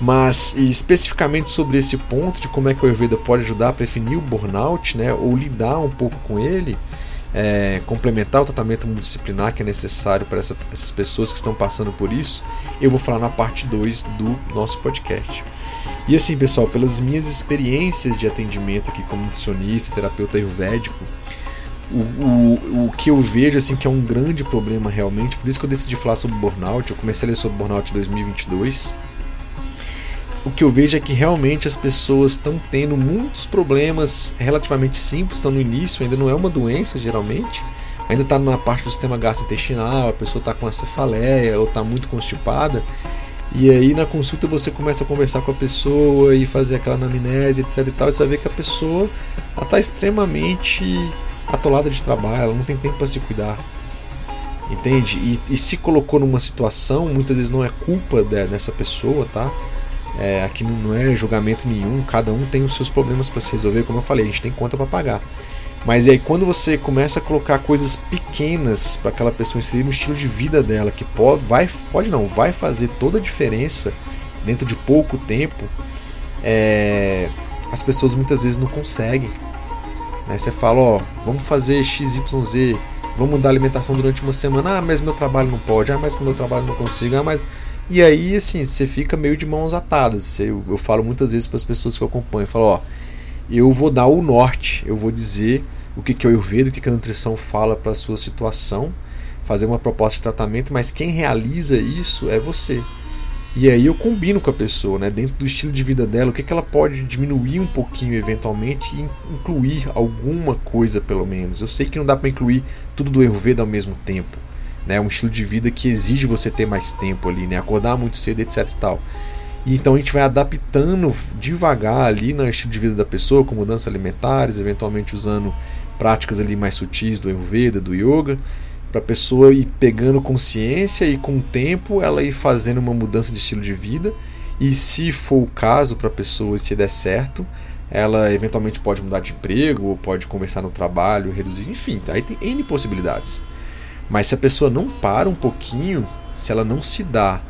Mas especificamente sobre esse ponto de como é que o Ayurveda pode ajudar a prevenir o burnout, né? Ou lidar um pouco com ele é, complementar o tratamento multidisciplinar que é necessário para essa, essas pessoas que estão passando por isso, eu vou falar na parte 2 do nosso podcast. E assim, pessoal, pelas minhas experiências de atendimento aqui como nutricionista, terapeuta ayurvédico, o, o, o que eu vejo assim que é um grande problema realmente, por isso que eu decidi falar sobre burnout, eu comecei a ler sobre burnout em 2022 o que eu vejo é que realmente as pessoas estão tendo muitos problemas relativamente simples, estão no início, ainda não é uma doença geralmente, ainda está na parte do sistema gastrointestinal, a pessoa está com a cefaleia ou está muito constipada. E aí na consulta você começa a conversar com a pessoa e fazer aquela anamnese, etc e tal, e você vai ver que a pessoa está extremamente atolada de trabalho, ela não tem tempo para se cuidar. Entende? E, e, se colocou numa situação, muitas vezes não é culpa de, dessa pessoa, tá? É, aqui não é julgamento nenhum, cada um tem os seus problemas para se resolver, como eu falei, a gente tem conta para pagar. Mas aí quando você começa a colocar coisas pequenas para aquela pessoa inserir no estilo de vida dela, que pode, vai, pode não, vai fazer toda a diferença dentro de pouco tempo, é, as pessoas muitas vezes não conseguem. Né? Você fala, ó, vamos fazer XYZ, vamos mudar a alimentação durante uma semana, ah, mas meu trabalho não pode, ah, mas com meu trabalho não consigo, ah, mas e aí, assim, você fica meio de mãos atadas. Eu, eu falo muitas vezes para as pessoas que eu acompanho, eu falo, ó, eu vou dar o norte, eu vou dizer o que, que é o Ayurveda, o que, que a nutrição fala para a sua situação, fazer uma proposta de tratamento, mas quem realiza isso é você. E aí eu combino com a pessoa, né, dentro do estilo de vida dela, o que, que ela pode diminuir um pouquinho eventualmente e incluir alguma coisa pelo menos. Eu sei que não dá para incluir tudo do Ayurveda ao mesmo tempo, né? Um estilo de vida que exige você ter mais tempo ali, né? Acordar muito cedo, etc e tal. E então a gente vai adaptando devagar ali no estilo de vida da pessoa, com mudanças alimentares, eventualmente usando práticas ali mais sutis do Ayurveda, do Yoga, para a pessoa ir pegando consciência e com o tempo ela ir fazendo uma mudança de estilo de vida. E se for o caso para a pessoa, se der certo, ela eventualmente pode mudar de emprego, ou pode começar no trabalho, reduzir, enfim, aí tem N possibilidades. Mas se a pessoa não para um pouquinho, se ela não se dá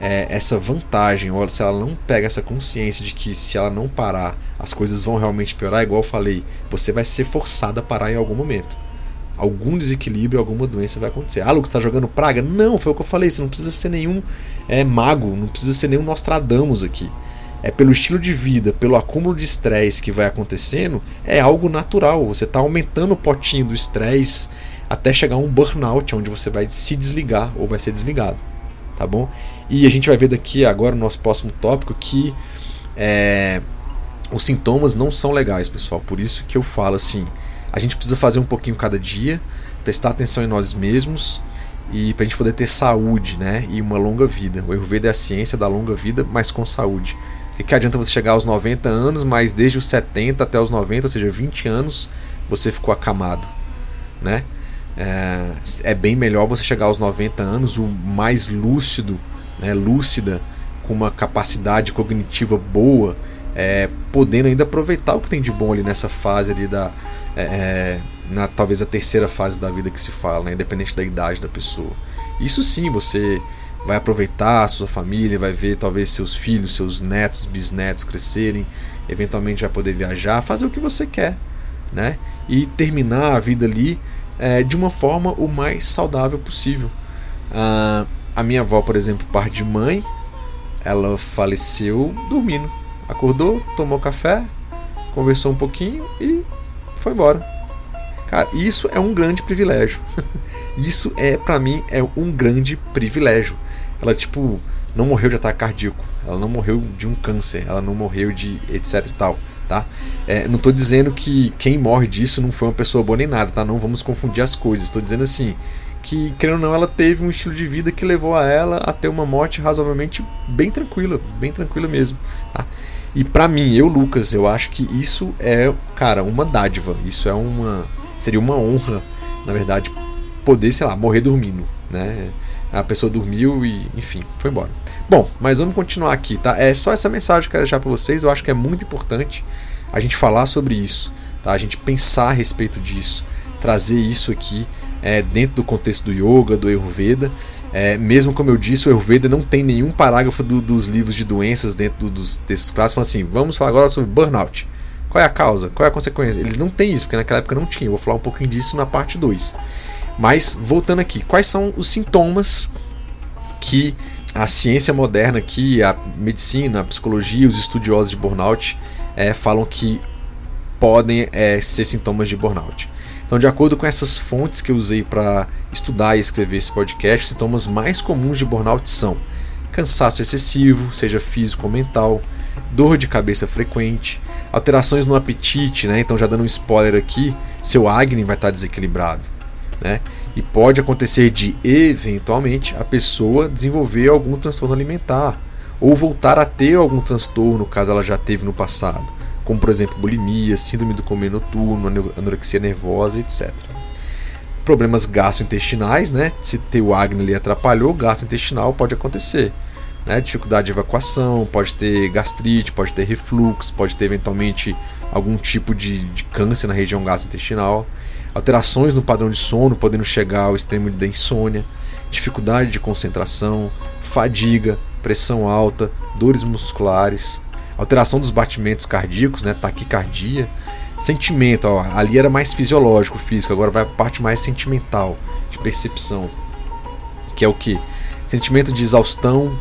é, essa vantagem, ou se ela não pega essa consciência de que se ela não parar, as coisas vão realmente piorar, igual eu falei, você vai ser forçada a parar em algum momento. Algum desequilíbrio, alguma doença vai acontecer. Ah, Lucas, está jogando praga? Não, foi o que eu falei. Você não precisa ser nenhum é, mago, não precisa ser nenhum Nostradamus aqui. É pelo estilo de vida, pelo acúmulo de estresse que vai acontecendo, é algo natural. Você está aumentando o potinho do estresse até chegar a um burnout, onde você vai se desligar ou vai ser desligado, tá bom? E a gente vai ver daqui agora no nosso próximo tópico que é, os sintomas não são legais, pessoal. Por isso que eu falo assim, a gente precisa fazer um pouquinho cada dia, prestar atenção em nós mesmos e para a gente poder ter saúde, né? E uma longa vida. O Ayurveda é a ciência da longa vida, mas com saúde. O que, que adianta você chegar aos 90 anos, mas desde os 70 até os 90, ou seja, 20 anos, você ficou acamado, né? É, é bem melhor você chegar aos 90 anos o mais lúcido, né, lúcida, com uma capacidade cognitiva boa, é, podendo ainda aproveitar o que tem de bom ali nessa fase ali da é, é, na talvez a terceira fase da vida que se fala, né, independente da idade da pessoa. Isso sim, você vai aproveitar a sua família, vai ver talvez seus filhos, seus netos, bisnetos crescerem, eventualmente vai poder viajar, fazer o que você quer, né? E terminar a vida ali é, de uma forma o mais saudável possível. Ah, a minha avó, por exemplo, parte de mãe, ela faleceu dormindo. Acordou, tomou café, conversou um pouquinho e foi embora. Cara, isso é um grande privilégio. isso é, para mim, é um grande privilégio. Ela, tipo, não morreu de ataque cardíaco, ela não morreu de um câncer, ela não morreu de etc e tal, tá? É, não estou dizendo que quem morre disso não foi uma pessoa boa nem nada, tá? Não vamos confundir as coisas. Estou dizendo assim que, querendo ou não, ela teve um estilo de vida que levou a ela a ter uma morte razoavelmente bem tranquila, bem tranquila mesmo, tá? E para mim, eu, Lucas, eu acho que isso é, cara, uma dádiva. Isso é uma. Seria uma honra, na verdade, poder, sei lá, morrer dormindo, né? A pessoa dormiu e, enfim, foi embora. Bom, mas vamos continuar aqui, tá? É só essa mensagem que eu quero deixar para vocês. Eu acho que é muito importante a gente falar sobre isso, tá? A gente pensar a respeito disso, trazer isso aqui é, dentro do contexto do yoga, do Ayurveda é, mesmo como eu disse, o Ayurveda não tem nenhum parágrafo do, dos livros de doenças dentro dos textos clássicos assim: vamos falar agora sobre burnout. Qual é a causa? Qual é a consequência? Eles não têm isso, porque naquela época não tinha. Eu vou falar um pouquinho disso na parte 2. Mas, voltando aqui, quais são os sintomas que a ciência moderna aqui, a medicina, a psicologia, os estudiosos de burnout é, falam que podem é, ser sintomas de burnout? Então, de acordo com essas fontes que eu usei para estudar e escrever esse podcast, os sintomas mais comuns de burnout são cansaço excessivo, seja físico ou mental, dor de cabeça frequente, alterações no apetite, né? Então, já dando um spoiler aqui, seu Agni vai estar desequilibrado, né? E pode acontecer de, eventualmente, a pessoa desenvolver algum transtorno alimentar ou voltar a ter algum transtorno, caso ela já teve no passado como por exemplo bulimia, síndrome do comer noturno, anorexia nervosa, etc. Problemas gastrointestinais, né? Se ter o acne ali atrapalhou, gastrointestinal pode acontecer. Né? Dificuldade de evacuação, pode ter gastrite, pode ter refluxo, pode ter eventualmente algum tipo de, de câncer na região gastrointestinal. Alterações no padrão de sono, podendo chegar ao extremo da insônia, dificuldade de concentração, fadiga, pressão alta, dores musculares, alteração dos batimentos cardíacos, né, taquicardia, sentimento, ó, ali era mais fisiológico, físico, agora vai a parte mais sentimental, de percepção, que é o que? Sentimento de exaustão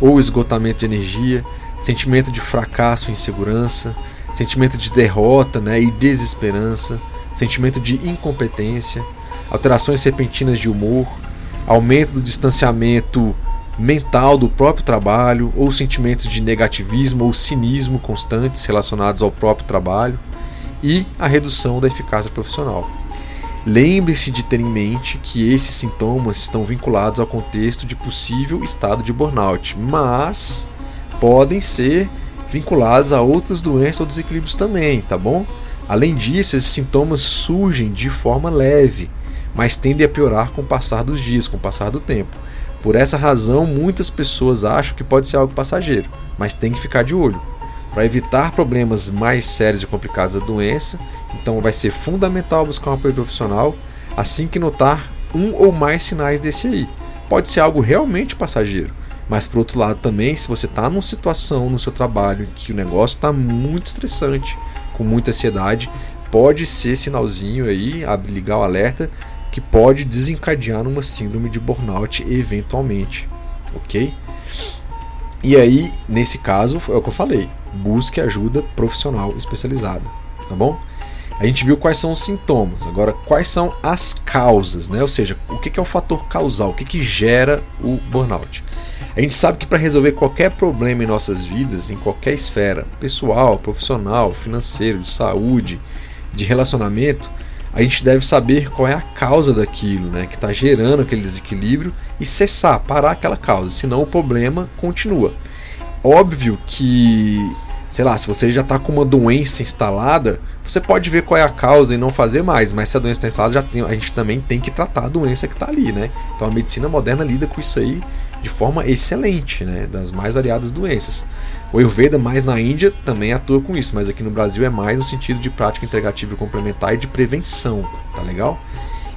ou esgotamento de energia, sentimento de fracasso e insegurança, sentimento de derrota né, e desesperança, sentimento de incompetência, alterações repentinas de humor, aumento do distanciamento mental do próprio trabalho ou sentimentos de negativismo ou cinismo constantes relacionados ao próprio trabalho e a redução da eficácia profissional. Lembre-se de ter em mente que esses sintomas estão vinculados ao contexto de possível estado de burnout, mas podem ser vinculados a outras doenças ou desequilíbrios também, tá bom? Além disso, esses sintomas surgem de forma leve, mas tendem a piorar com o passar dos dias, com o passar do tempo. Por essa razão, muitas pessoas acham que pode ser algo passageiro, mas tem que ficar de olho. Para evitar problemas mais sérios e complicados da doença, então vai ser fundamental buscar um apoio profissional assim que notar um ou mais sinais desse aí. Pode ser algo realmente passageiro, mas por outro lado também, se você está numa situação no seu trabalho que o negócio está muito estressante, com muita ansiedade, pode ser sinalzinho aí, ligar o alerta que pode desencadear numa síndrome de burnout eventualmente, ok? E aí, nesse caso, é o que eu falei, busque ajuda profissional especializada, tá bom? A gente viu quais são os sintomas, agora quais são as causas, né? Ou seja, o que é o fator causal, o que, que gera o burnout. A gente sabe que para resolver qualquer problema em nossas vidas, em qualquer esfera, pessoal, profissional, financeiro, de saúde, de relacionamento, a gente deve saber qual é a causa daquilo, né, que está gerando aquele desequilíbrio e cessar, parar aquela causa, senão o problema continua. Óbvio que, sei lá, se você já está com uma doença instalada, você pode ver qual é a causa e não fazer mais, mas se a doença está instalada, já tem, a gente também tem que tratar a doença que está ali, né? Então a medicina moderna lida com isso aí de forma excelente, né, das mais variadas doenças. O Ayurveda, mais na Índia, também atua com isso, mas aqui no Brasil é mais no sentido de prática integrativa e complementar e de prevenção, tá legal?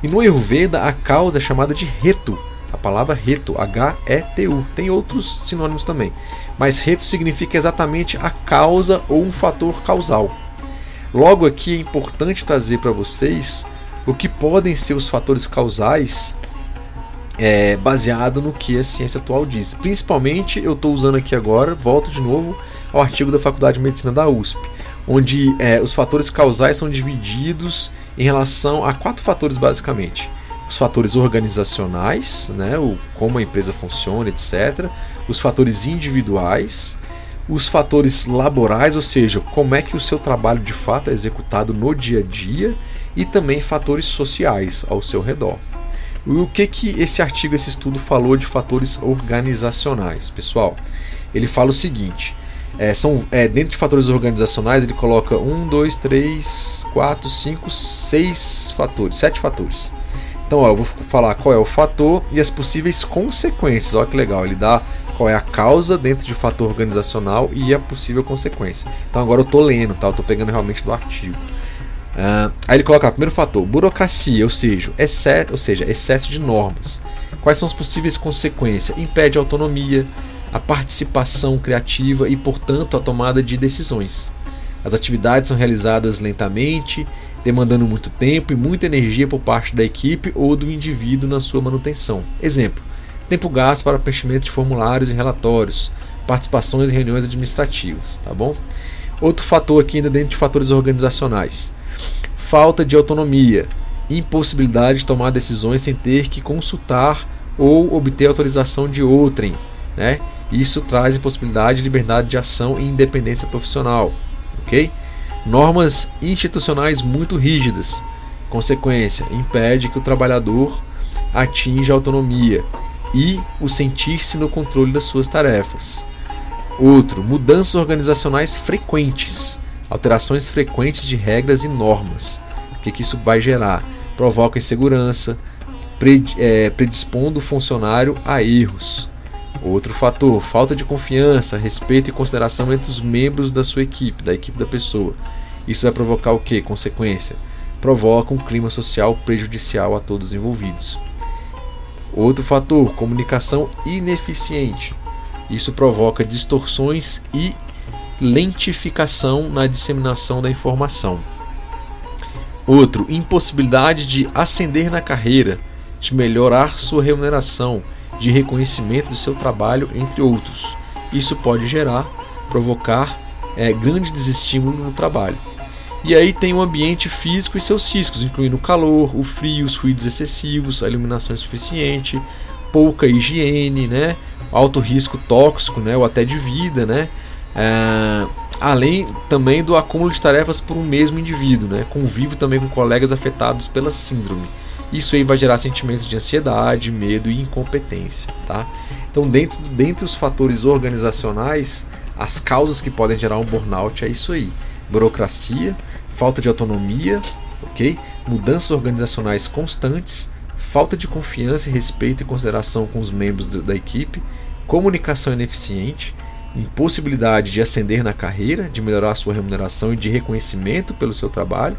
E no Ayurveda, a causa é chamada de reto, a palavra reto, H-E-T-U. Tem outros sinônimos também, mas reto significa exatamente a causa ou um fator causal. Logo aqui é importante trazer para vocês o que podem ser os fatores causais é, baseado no que a ciência atual diz. Principalmente, eu estou usando aqui agora, volto de novo ao artigo da Faculdade de Medicina da USP, onde é, os fatores causais são divididos em relação a quatro fatores basicamente. Os fatores organizacionais, né, o, como a empresa funciona, etc. Os fatores individuais, os fatores laborais, ou seja, como é que o seu trabalho de fato é executado no dia a dia, e também fatores sociais ao seu redor. O que que esse artigo, esse estudo falou de fatores organizacionais, pessoal? Ele fala o seguinte: é, são é, dentro de fatores organizacionais ele coloca um, dois, três, quatro, cinco, seis fatores, sete fatores. Então, ó, eu vou falar qual é o fator e as possíveis consequências. Olha que legal, ele dá qual é a causa dentro de fator organizacional e a possível consequência. Então agora eu estou lendo, tá? Eu estou pegando realmente do artigo. Uh, aí ele coloca, primeiro fator, burocracia, ou seja, excesso, ou seja, excesso de normas. Quais são as possíveis consequências? Impede a autonomia, a participação criativa e, portanto, a tomada de decisões. As atividades são realizadas lentamente, demandando muito tempo e muita energia por parte da equipe ou do indivíduo na sua manutenção. Exemplo: tempo gasto para preenchimento de formulários e relatórios, participações em reuniões administrativas, tá bom? Outro fator aqui ainda dentro de fatores organizacionais falta de autonomia, impossibilidade de tomar decisões sem ter que consultar ou obter autorização de outrem. Né? Isso traz impossibilidade de liberdade de ação e independência profissional. ok? Normas institucionais muito rígidas. Consequência: impede que o trabalhador atinja a autonomia e o sentir-se no controle das suas tarefas. Outro, mudanças organizacionais frequentes alterações frequentes de regras e normas. O que, que isso vai gerar? Provoca insegurança, é, predispondo o funcionário a erros. Outro fator, falta de confiança, respeito e consideração entre os membros da sua equipe, da equipe da pessoa. Isso vai provocar o que? Consequência? Provoca um clima social prejudicial a todos os envolvidos. Outro fator, comunicação ineficiente. Isso provoca distorções e lentificação na disseminação da informação. Outro, impossibilidade de ascender na carreira, de melhorar sua remuneração, de reconhecimento do seu trabalho, entre outros. Isso pode gerar, provocar é, grande desestímulo no trabalho. E aí tem o ambiente físico e seus riscos, incluindo o calor, o frio, os ruídos excessivos, a iluminação insuficiente, pouca higiene, né? Alto risco tóxico, né? ou até de vida, né? É, além também do acúmulo de tarefas por um mesmo indivíduo, né? convive também com colegas afetados pela síndrome. Isso aí vai gerar sentimentos de ansiedade, medo e incompetência. Tá? Então, dentro, dentre os fatores organizacionais, as causas que podem gerar um burnout é isso aí: burocracia, falta de autonomia, ok? Mudanças organizacionais constantes, falta de confiança, respeito e consideração com os membros da equipe, comunicação ineficiente, impossibilidade de ascender na carreira, de melhorar sua remuneração e de reconhecimento pelo seu trabalho,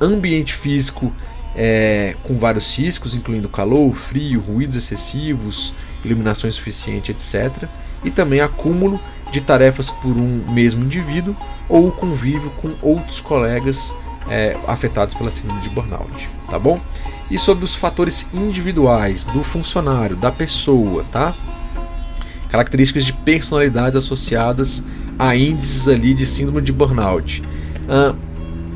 ambiente físico é, com vários riscos, incluindo calor, frio, ruídos excessivos, iluminação insuficiente, etc. E também acúmulo de tarefas por um mesmo indivíduo ou convívio com outros colegas é, afetados pela síndrome de burnout, tá bom? E sobre os fatores individuais do funcionário, da pessoa, tá? Características de personalidades associadas a índices ali de síndrome de burnout. Ah,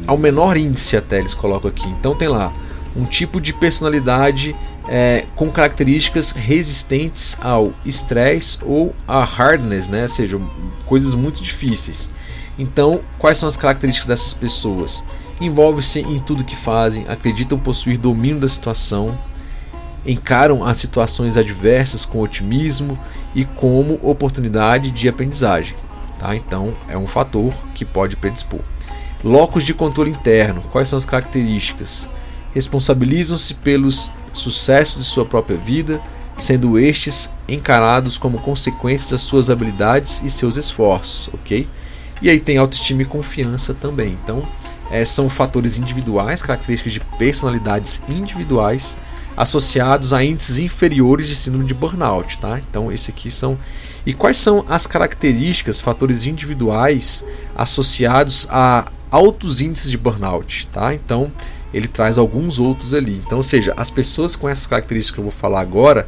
ao menor índice até eles colocam aqui. Então tem lá um tipo de personalidade é, com características resistentes ao estresse ou a hardness, né? ou seja, coisas muito difíceis. Então, quais são as características dessas pessoas? Envolvem-se em tudo que fazem, acreditam possuir domínio da situação, encaram as situações adversas com otimismo e como oportunidade de aprendizagem. Tá? Então, é um fator que pode predispor. Locos de controle interno: quais são as características? Responsabilizam-se pelos sucessos de sua própria vida, sendo estes encarados como consequências das suas habilidades e seus esforços, ok? E aí tem autoestima e confiança também. Então, é, são fatores individuais, características de personalidades individuais associados a índices inferiores de síndrome de burnout, tá? Então, esse aqui são e quais são as características, fatores individuais associados a altos índices de burnout, tá? Então, ele traz alguns outros ali. Então, ou seja, as pessoas com essas características que eu vou falar agora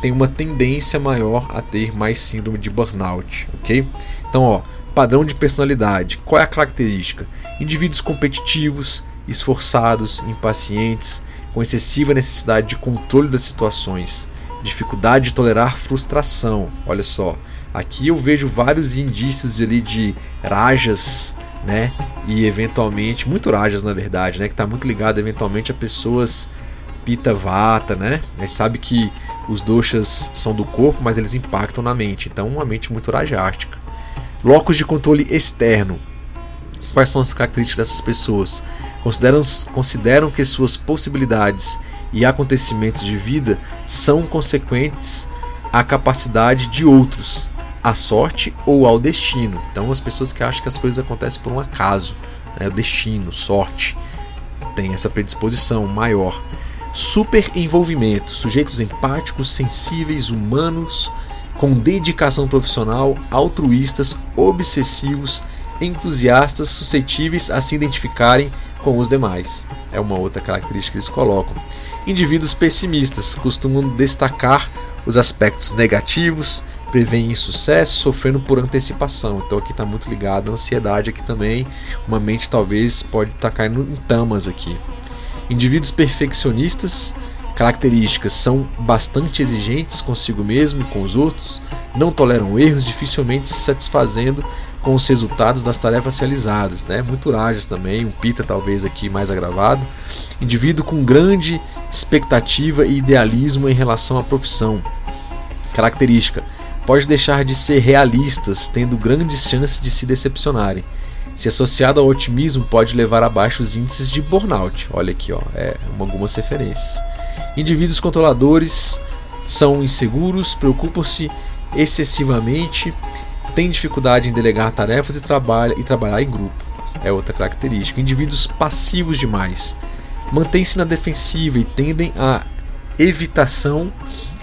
têm uma tendência maior a ter mais síndrome de burnout, ok? Então, ó, padrão de personalidade. Qual é a característica? Indivíduos competitivos, esforçados, impacientes, com excessiva necessidade de controle das situações, dificuldade de tolerar frustração. Olha só, aqui eu vejo vários indícios ali de rajas né? E eventualmente, muito rajas na verdade, né? Que está muito ligado eventualmente a pessoas pita vata, né? A gente sabe que os doshas são do corpo, mas eles impactam na mente. Então, uma mente muito rajástica. Locos de controle externo. Quais são as características dessas pessoas? Consideram, consideram que suas possibilidades e acontecimentos de vida são consequentes à capacidade de outros à sorte ou ao destino. Então, as pessoas que acham que as coisas acontecem por um acaso, né, o destino, sorte, tem essa predisposição maior. Super envolvimento, sujeitos empáticos, sensíveis, humanos, com dedicação profissional, altruístas, obsessivos, entusiastas, suscetíveis a se identificarem com os demais. É uma outra característica que eles colocam. Indivíduos pessimistas costumam destacar os aspectos negativos, prevêem insucesso, sofrendo por antecipação. Então aqui está muito ligado à ansiedade aqui também. Uma mente talvez pode estar tá caindo em tamas aqui. Indivíduos perfeccionistas, características são bastante exigentes consigo mesmo e com os outros, não toleram erros, dificilmente se satisfazendo com os resultados das tarefas realizadas, né? Muito rajas também, um pita talvez aqui mais agravado. Indivíduo com grande expectativa e idealismo em relação à profissão. Característica: pode deixar de ser realistas, tendo grandes chances de se decepcionarem. Se associado ao otimismo, pode levar a baixos índices de burnout. Olha aqui, ó, é algumas referências. Indivíduos controladores são inseguros, preocupam-se excessivamente, têm dificuldade em delegar tarefas e, trabalha, e trabalhar em grupo. É outra característica. Indivíduos passivos demais mantêm-se na defensiva e tendem à evitação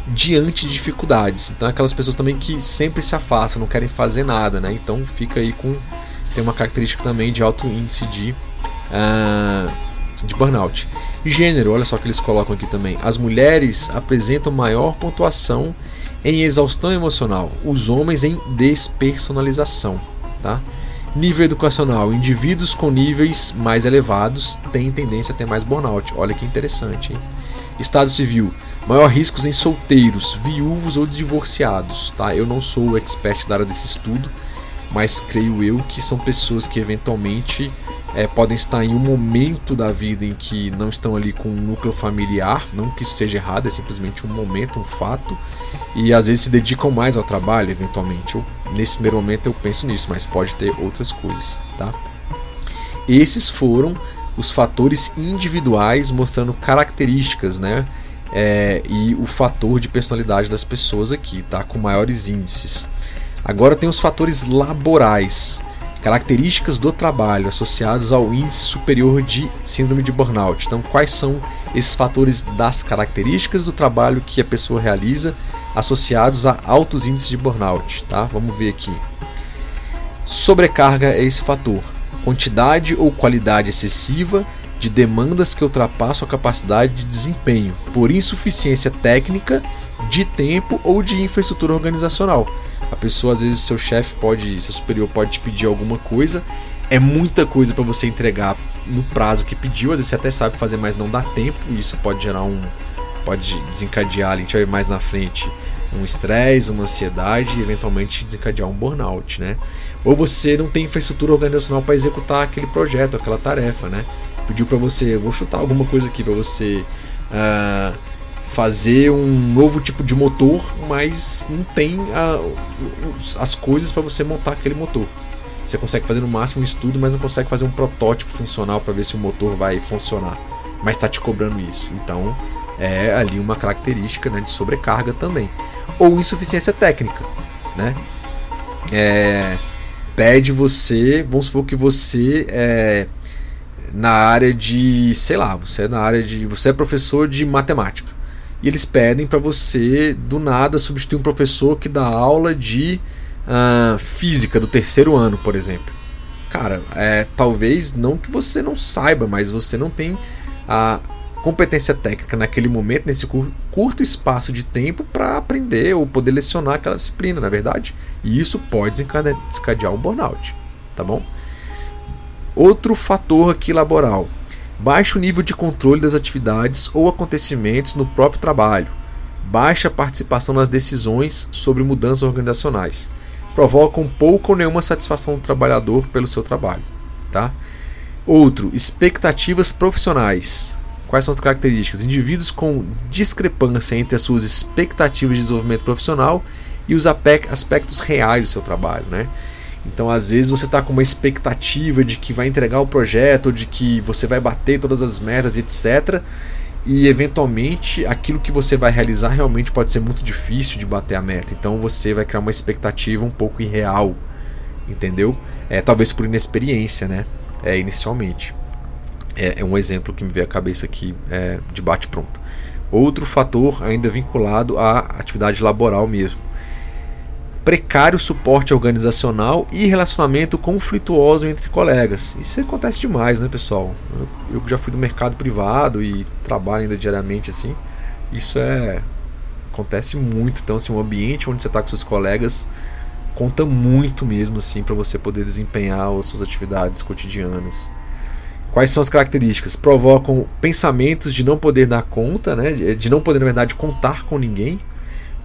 diante de dificuldades. Então, aquelas pessoas também que sempre se afastam, não querem fazer nada, né? Então, fica aí com. Tem uma característica também de alto índice de, uh, de burnout. Gênero, olha só que eles colocam aqui também. As mulheres apresentam maior pontuação em exaustão emocional, os homens em despersonalização. Tá? Nível educacional: indivíduos com níveis mais elevados têm tendência a ter mais burnout. Olha que interessante. Hein? Estado civil: Maior riscos em solteiros, viúvos ou divorciados. Tá? Eu não sou o expert da área desse estudo, mas creio eu que são pessoas que eventualmente é, podem estar em um momento da vida em que não estão ali com um núcleo familiar, não que isso seja errado, é simplesmente um momento, um fato, e às vezes se dedicam mais ao trabalho, eventualmente. Eu, nesse primeiro momento eu penso nisso, mas pode ter outras coisas, tá? Esses foram os fatores individuais mostrando características, né? é, e o fator de personalidade das pessoas aqui, tá? Com maiores índices. Agora tem os fatores laborais, características do trabalho associados ao índice superior de síndrome de burnout. Então, quais são esses fatores das características do trabalho que a pessoa realiza associados a altos índices de burnout, tá? Vamos ver aqui. Sobrecarga é esse fator. Quantidade ou qualidade excessiva de demandas que ultrapassam a capacidade de desempenho, por insuficiência técnica, de tempo ou de infraestrutura organizacional. A pessoa, às vezes, seu chefe pode, seu superior pode te pedir alguma coisa, é muita coisa para você entregar no prazo que pediu, às vezes você até sabe fazer, mas não dá tempo, e isso pode gerar um. pode desencadear, a gente vai ver mais na frente, um estresse, uma ansiedade e eventualmente desencadear um burnout, né? Ou você não tem infraestrutura organizacional para executar aquele projeto, aquela tarefa, né? pediu para você, vou chutar alguma coisa aqui para você uh, fazer um novo tipo de motor, mas não tem a, as coisas para você montar aquele motor. Você consegue fazer no máximo um estudo, mas não consegue fazer um protótipo funcional para ver se o motor vai funcionar. Mas está te cobrando isso. Então é ali uma característica né, de sobrecarga também. Ou insuficiência técnica. Né? É, pede você, vamos supor que você é, na área de, sei lá, você é na área de, você é professor de matemática. E eles pedem para você do nada substituir um professor que dá aula de uh, física do terceiro ano, por exemplo. Cara, é talvez não que você não saiba, mas você não tem a competência técnica naquele momento, nesse curto espaço de tempo, para aprender ou poder lecionar aquela disciplina, na é verdade. E isso pode desencadear um burnout, tá bom? Outro fator aqui laboral: baixo nível de controle das atividades ou acontecimentos no próprio trabalho, baixa participação nas decisões sobre mudanças organizacionais, provocam pouca ou nenhuma satisfação do trabalhador pelo seu trabalho, tá? Outro, expectativas profissionais. Quais são as características? Indivíduos com discrepância entre as suas expectativas de desenvolvimento profissional e os aspectos reais do seu trabalho, né? Então, às vezes, você está com uma expectativa de que vai entregar o projeto, de que você vai bater todas as metas, etc. E, eventualmente, aquilo que você vai realizar realmente pode ser muito difícil de bater a meta. Então, você vai criar uma expectativa um pouco irreal, entendeu? É, talvez por inexperiência, né? É, inicialmente. É, é, um exemplo que me veio à cabeça aqui é, de bate-pronto. Outro fator ainda vinculado à atividade laboral mesmo. Precário suporte organizacional e relacionamento conflituoso entre colegas. Isso acontece demais, né, pessoal? Eu, já fui do mercado privado e trabalho ainda diariamente assim. Isso é acontece muito. Então, assim, um ambiente onde você está com seus colegas conta muito mesmo assim para você poder desempenhar as suas atividades cotidianas. Quais são as características? Provocam pensamentos de não poder dar conta, né? de não poder, na verdade, contar com ninguém.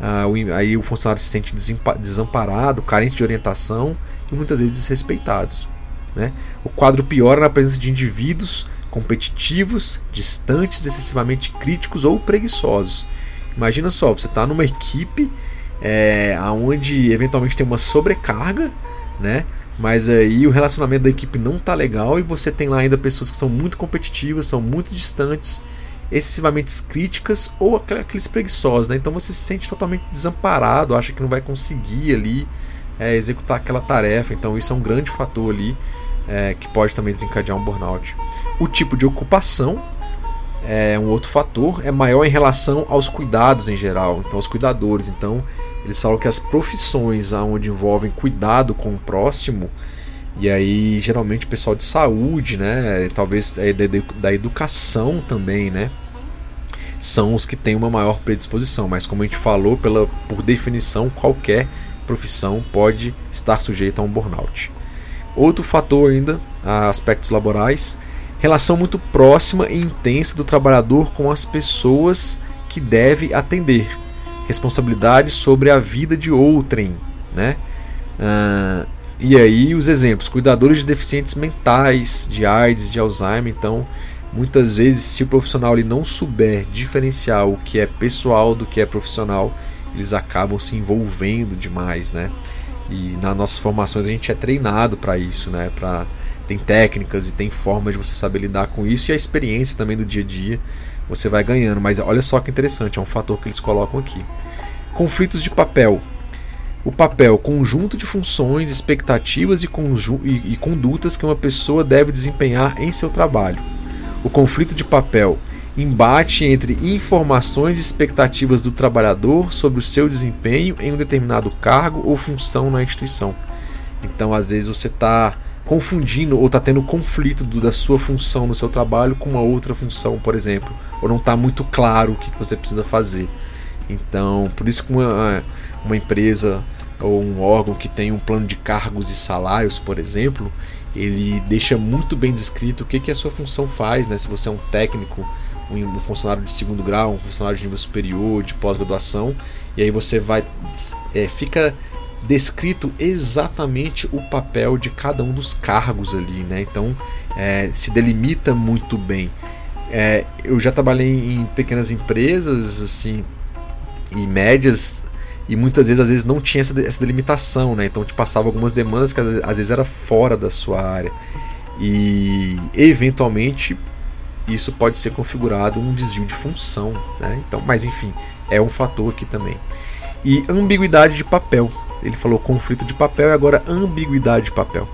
Ah, aí o funcionário se sente desamparado, carente de orientação e muitas vezes desrespeitados. Né? O quadro piora na presença de indivíduos competitivos, distantes, excessivamente críticos ou preguiçosos. Imagina só, você está numa equipe é, onde eventualmente tem uma sobrecarga, né? Mas aí o relacionamento da equipe não tá legal e você tem lá ainda pessoas que são muito competitivas, são muito distantes, excessivamente críticas ou aqueles preguiçosos, né? Então você se sente totalmente desamparado, acha que não vai conseguir ali é, executar aquela tarefa. Então isso é um grande fator ali é, que pode também desencadear um burnout. O tipo de ocupação é um outro fator, é maior em relação aos cuidados em geral, então aos cuidadores. Então eles falam que as profissões onde envolvem cuidado com o próximo, e aí geralmente o pessoal de saúde, né, talvez é da educação também, né, são os que têm uma maior predisposição. Mas como a gente falou, pela, por definição, qualquer profissão pode estar sujeita a um burnout. Outro fator ainda, aspectos laborais, relação muito próxima e intensa do trabalhador com as pessoas que deve atender responsabilidade sobre a vida de outrem, né? Ah, e aí os exemplos, cuidadores de deficientes mentais, de AIDS, de Alzheimer, então muitas vezes se o profissional ele não souber diferenciar o que é pessoal do que é profissional, eles acabam se envolvendo demais, né? E nas nossas formações a gente é treinado para isso, né? Para tem técnicas e tem formas de você saber lidar com isso e a experiência também do dia a dia você vai ganhando. Mas olha só que interessante, é um fator que eles colocam aqui. Conflitos de papel. O papel, conjunto de funções, expectativas e, e, e condutas que uma pessoa deve desempenhar em seu trabalho. O conflito de papel, embate entre informações e expectativas do trabalhador sobre o seu desempenho em um determinado cargo ou função na instituição. Então, às vezes, você está confundindo ou está tendo conflito do, da sua função no seu trabalho com uma outra função, por exemplo, ou não está muito claro o que, que você precisa fazer. Então, por isso que uma, uma empresa ou um órgão que tem um plano de cargos e salários, por exemplo, ele deixa muito bem descrito o que, que a sua função faz, né? Se você é um técnico, um funcionário de segundo grau, um funcionário de nível superior, de pós-graduação, e aí você vai é, fica descrito exatamente o papel de cada um dos cargos ali, né? Então é, se delimita muito bem. É, eu já trabalhei em pequenas empresas assim e médias e muitas vezes às vezes não tinha essa, essa delimitação, né? Então te passava algumas demandas que às vezes era fora da sua área e eventualmente isso pode ser configurado um desvio de função, né? Então, mas enfim, é um fator aqui também. E ambiguidade de papel. Ele falou conflito de papel e agora ambiguidade de papel.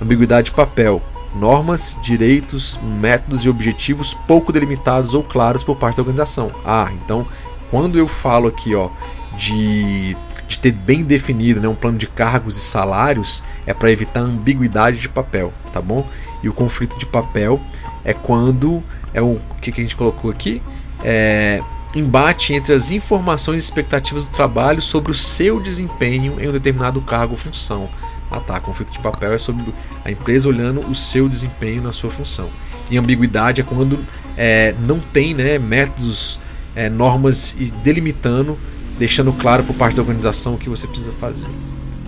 Ambiguidade de papel. Normas, direitos, métodos e objetivos pouco delimitados ou claros por parte da organização. Ah, então quando eu falo aqui ó, de, de ter bem definido né, um plano de cargos e salários, é para evitar ambiguidade de papel, tá bom? E o conflito de papel, é quando é o que, que a gente colocou aqui é embate entre as informações e expectativas do trabalho sobre o seu desempenho em um determinado cargo ou função. Ah tá, conflito de papel é sobre a empresa olhando o seu desempenho na sua função. E ambiguidade é quando é, não tem né, métodos, é, normas e delimitando, deixando claro por parte da organização o que você precisa fazer.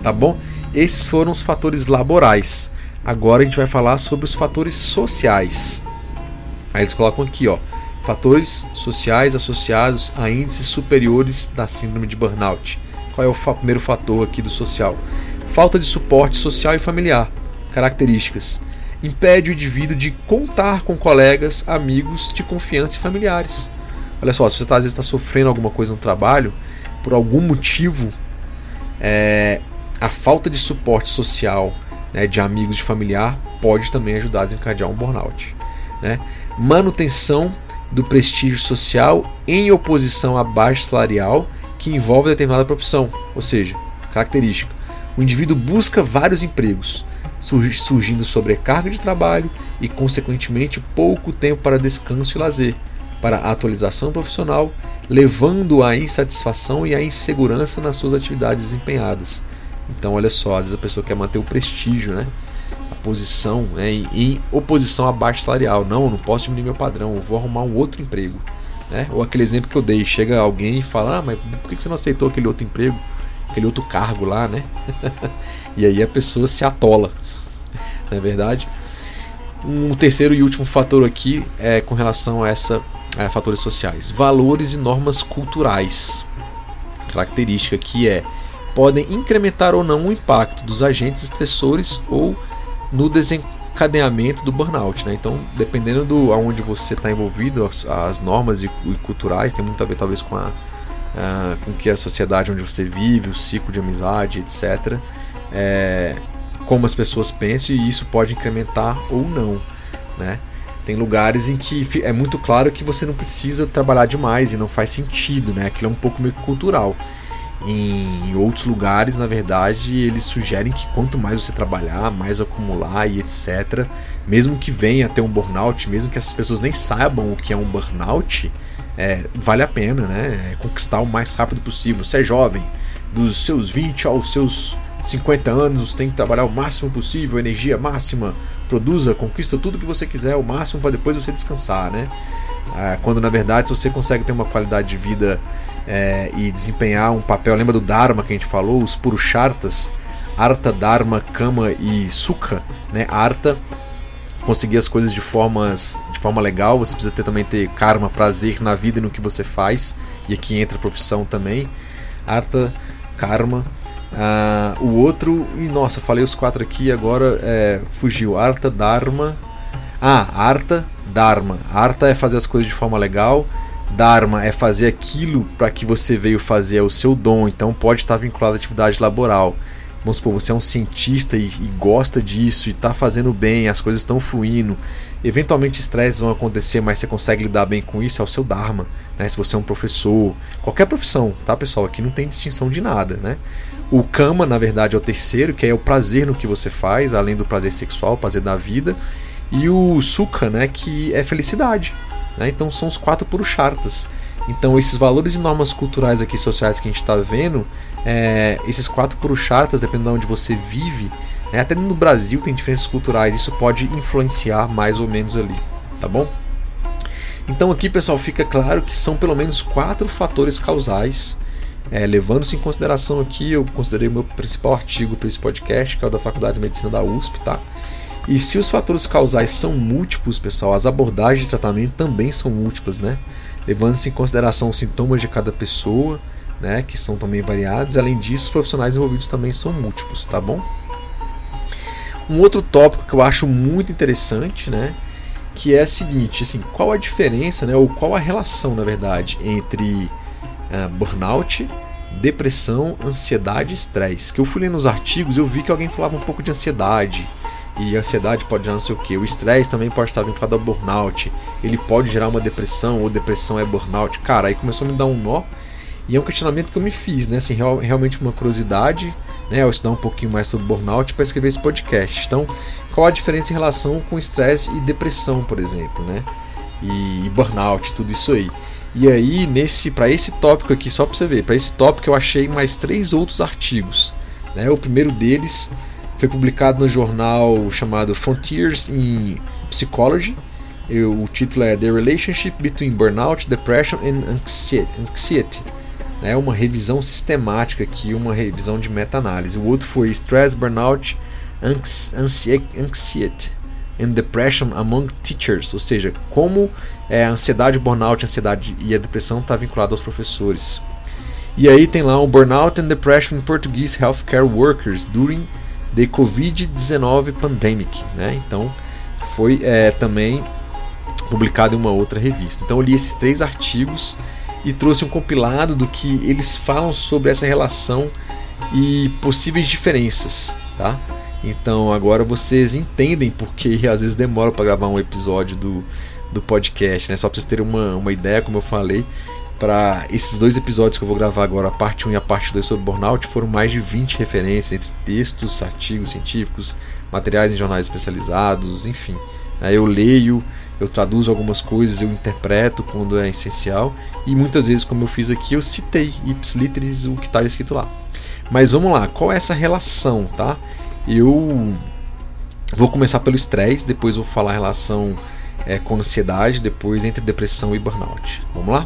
Tá bom? Esses foram os fatores laborais. Agora a gente vai falar sobre os fatores sociais. Aí eles colocam aqui, ó, fatores sociais associados a índices superiores da síndrome de burnout. Qual é o primeiro fator aqui do social? Falta de suporte social e familiar. Características: impede o indivíduo de contar com colegas, amigos de confiança e familiares. Olha só, se você tá, às vezes está sofrendo alguma coisa no trabalho, por algum motivo, é, a falta de suporte social né, de amigos, de familiar, pode também ajudar a desencadear um burnout. Né? Manutenção do prestígio social em oposição à baixa salarial que envolve determinada profissão, ou seja, característica o indivíduo busca vários empregos, surgindo sobrecarga de trabalho e, consequentemente, pouco tempo para descanso e lazer, para a atualização profissional, levando à insatisfação e à insegurança nas suas atividades desempenhadas. Então, olha só, às vezes a pessoa quer manter o prestígio, né? a posição né? em oposição à baixa salarial. Não, eu não posso diminuir meu padrão, eu vou arrumar um outro emprego. Né? Ou aquele exemplo que eu dei: chega alguém e fala, ah, mas por que você não aceitou aquele outro emprego? aquele outro cargo lá, né? e aí a pessoa se atola, não é verdade? Um terceiro e último fator aqui é com relação a essa a fatores sociais, valores e normas culturais. Característica que é podem incrementar ou não o impacto dos agentes estressores ou no desencadeamento do burnout, né? Então, dependendo do aonde você está envolvido, as, as normas e, e, culturais tem muito a ver talvez com a uh, com que a sociedade onde você vive, o ciclo de amizade, etc. É, como as pessoas pensam e isso pode incrementar ou não, né? Tem lugares em que é muito claro que você não precisa trabalhar demais e não faz sentido, né? Aquilo é um pouco meio cultural. Em outros lugares, na verdade, eles sugerem que quanto mais você trabalhar, mais acumular e etc. Mesmo que venha até um burnout, mesmo que essas pessoas nem saibam o que é um burnout, é, vale a pena, né? É conquistar o mais rápido possível. Você é jovem, dos seus 20 aos seus 50 anos, tem que trabalhar o máximo possível, energia máxima, produza, conquista tudo que você quiser, o máximo para depois você descansar, né? É, quando na verdade, se você consegue ter uma qualidade de vida é, e desempenhar um papel, lembra do Dharma que a gente falou, os Purushartas, Arta, Dharma, Kama e Sukha, né? Arta conseguir as coisas de formas de forma legal, você precisa ter também ter karma, prazer na vida e no que você faz. E aqui entra a profissão também. Arta, karma. Uh, o outro, e nossa, falei os quatro aqui agora é, fugiu. Arta, Dharma. Ah, Arta, Dharma. Arta é fazer as coisas de forma legal. Dharma é fazer aquilo para que você veio fazer, é o seu dom, então pode estar vinculado à atividade laboral vamos supor, você é um cientista e, e gosta disso e está fazendo bem, as coisas estão fluindo. Eventualmente estresses vão acontecer, mas você consegue lidar bem com isso, é o seu Dharma. Né? Se você é um professor, qualquer profissão, tá pessoal? Aqui não tem distinção de nada. Né? O Kama, na verdade, é o terceiro, que é o prazer no que você faz, além do prazer sexual, o prazer da vida. E o Sukha, né, que é felicidade. Né? Então são os quatro Purushartas. Então esses valores e normas culturais aqui sociais que a gente está vendo é, esses quatro puruchatas, dependendo de onde você vive, né, até no Brasil tem diferenças culturais, isso pode influenciar mais ou menos ali, tá bom? Então aqui, pessoal, fica claro que são pelo menos quatro fatores causais. É, Levando-se em consideração aqui, eu considerei o meu principal artigo para esse podcast, que é o da Faculdade de Medicina da USP, tá? E se os fatores causais são múltiplos, pessoal, as abordagens de tratamento também são múltiplas, né? Levando-se em consideração os sintomas de cada pessoa, né, que são também variados. Além disso, os profissionais envolvidos também são múltiplos, tá bom? Um outro tópico que eu acho muito interessante, né, que é o seguinte, assim, qual a diferença, né, ou qual a relação, na verdade, entre uh, burnout, depressão, ansiedade e estresse? Que eu fui lendo os artigos, eu vi que alguém falava um pouco de ansiedade, e ansiedade pode gerar não sei o que. O estresse também pode estar vinculado ao burnout. Ele pode gerar uma depressão, ou depressão é burnout. Cara, aí começou a me dar um nó e é um questionamento que eu me fiz, né? Assim, real, realmente uma curiosidade, né, ao estudar um pouquinho mais sobre burnout para escrever esse podcast. Então, qual a diferença em relação com estresse e depressão, por exemplo, né? E, e burnout, tudo isso aí. E aí, nesse para esse tópico aqui, só para você ver, para esse tópico eu achei mais três outros artigos. Né? O primeiro deles foi publicado no jornal chamado Frontiers in Psychology. o título é The Relationship Between Burnout, Depression and Anxiety né, uma revisão sistemática aqui, uma revisão de meta-análise. O outro foi Stress, Burnout, Anxiety and Depression Among Teachers, ou seja, como é, a ansiedade, o burnout, a ansiedade e a depressão está vinculado aos professores. E aí tem lá um Burnout and Depression in Portuguese Healthcare Workers during the COVID-19 Pandemic. Né? Então foi é, também publicado em uma outra revista. Então eu li esses três artigos e trouxe um compilado do que eles falam sobre essa relação e possíveis diferenças, tá? Então agora vocês entendem porque às vezes demora para gravar um episódio do, do podcast, né? Só para vocês terem uma, uma ideia, como eu falei, para esses dois episódios que eu vou gravar agora, a parte 1 e a parte 2 sobre burnout, foram mais de 20 referências entre textos, artigos científicos, materiais em jornais especializados, enfim. Eu leio, eu traduzo algumas coisas, eu interpreto quando é essencial e muitas vezes, como eu fiz aqui, eu citei ipsiliteris o que está escrito lá. Mas vamos lá, qual é essa relação, tá? Eu vou começar pelo estresse, depois vou falar a relação é, com ansiedade, depois entre depressão e burnout. Vamos lá?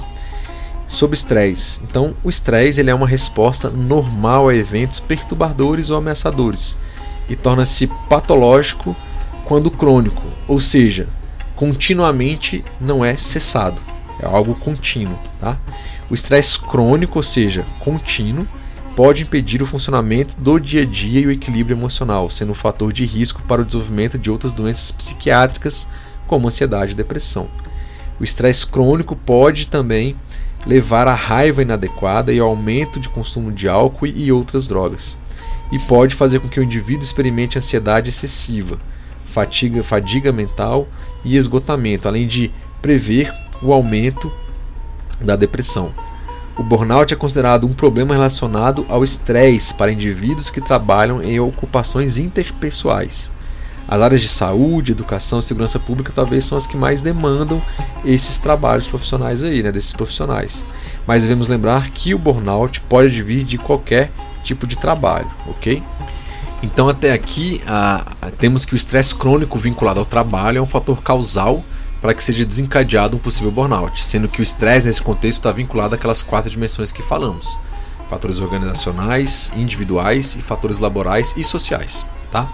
Sobre estresse. Então, o estresse ele é uma resposta normal a eventos perturbadores ou ameaçadores e torna-se patológico quando crônico, ou seja, continuamente não é cessado, é algo contínuo. Tá? O estresse crônico, ou seja, contínuo, pode impedir o funcionamento do dia a dia e o equilíbrio emocional, sendo um fator de risco para o desenvolvimento de outras doenças psiquiátricas, como ansiedade e depressão. O estresse crônico pode também levar à raiva inadequada e ao aumento de consumo de álcool e outras drogas, e pode fazer com que o indivíduo experimente ansiedade excessiva, fatiga, fadiga mental e esgotamento, além de prever o aumento da depressão. O burnout é considerado um problema relacionado ao estresse para indivíduos que trabalham em ocupações interpessoais. As áreas de saúde, educação e segurança pública talvez são as que mais demandam esses trabalhos profissionais aí, né, desses profissionais. Mas devemos lembrar que o burnout pode vir de qualquer tipo de trabalho, ok? Então, até aqui, temos que o estresse crônico vinculado ao trabalho é um fator causal para que seja desencadeado um possível burnout, sendo que o estresse nesse contexto está vinculado àquelas quatro dimensões que falamos: fatores organizacionais, individuais e fatores laborais e sociais, tá?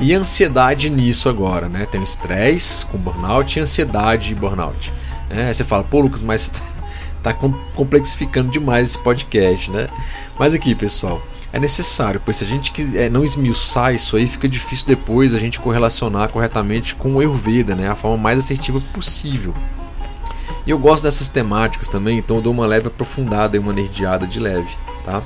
E ansiedade nisso agora, né? Tem o estresse com burnout e ansiedade e burnout. Né? Aí você fala, pô, Lucas, mas tá complexificando demais esse podcast, né? Mas aqui, pessoal, é necessário, pois se a gente é, não esmiuçar isso aí, fica difícil depois a gente correlacionar corretamente com o Ayurveda, né? A forma mais assertiva possível. E eu gosto dessas temáticas também, então eu dou uma leve aprofundada e uma nerdeada de leve, tá?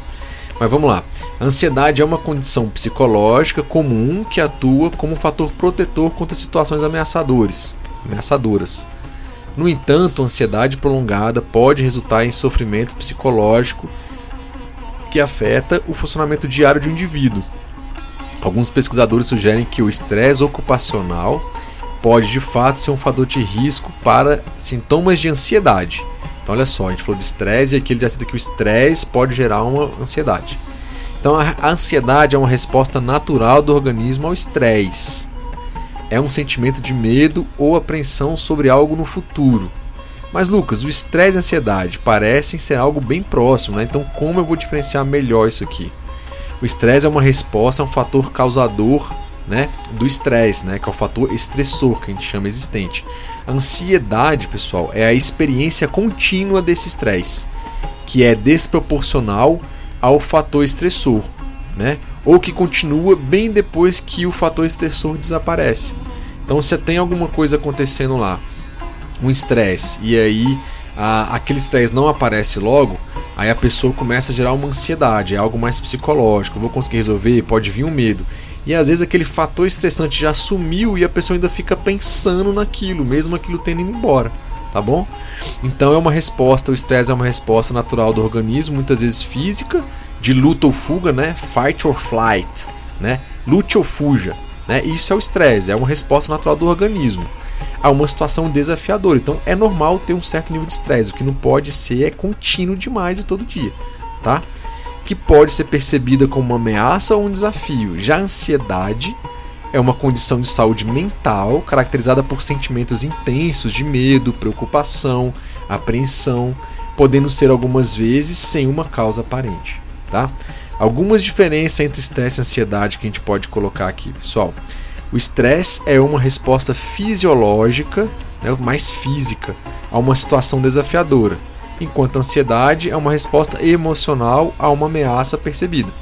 Mas vamos lá. A ansiedade é uma condição psicológica comum que atua como um fator protetor contra situações ameaçadoras. ameaçadoras. No entanto, a ansiedade prolongada pode resultar em sofrimento psicológico que afeta o funcionamento diário de um indivíduo. Alguns pesquisadores sugerem que o estresse ocupacional pode de fato ser um fator de risco para sintomas de ansiedade. Então, olha só, a gente falou de estresse e aqui ele já cita que o estresse pode gerar uma ansiedade. Então, a ansiedade é uma resposta natural do organismo ao estresse. É um sentimento de medo ou apreensão sobre algo no futuro. Mas Lucas, o estresse e a ansiedade parecem ser algo bem próximo, né? Então como eu vou diferenciar melhor isso aqui? O estresse é uma resposta a um fator causador né, do estresse, né, que é o fator estressor que a gente chama existente. A ansiedade, pessoal, é a experiência contínua desse estresse, que é desproporcional ao fator estressor, né, ou que continua bem depois que o fator estressor desaparece. Então, se tem alguma coisa acontecendo lá um estresse e aí a, aquele estresse não aparece logo, aí a pessoa começa a gerar uma ansiedade, é algo mais psicológico, vou conseguir resolver, pode vir um medo. E às vezes aquele fator estressante já sumiu e a pessoa ainda fica pensando naquilo, mesmo aquilo tendo ido embora, tá bom? Então é uma resposta, o estresse é uma resposta natural do organismo, muitas vezes física de luta ou fuga, né? Fight or flight, né? Lute ou fuja, né? Isso é o estresse, é uma resposta natural do organismo a uma situação desafiadora. Então é normal ter um certo nível de estresse. O que não pode ser é contínuo demais e todo dia, tá? Que pode ser percebida como uma ameaça ou um desafio. Já a ansiedade é uma condição de saúde mental caracterizada por sentimentos intensos de medo, preocupação, apreensão, podendo ser algumas vezes sem uma causa aparente, tá? Algumas diferenças entre estresse e ansiedade que a gente pode colocar aqui, pessoal. O estresse é uma resposta fisiológica, né, mais física, a uma situação desafiadora, enquanto a ansiedade é uma resposta emocional a uma ameaça percebida.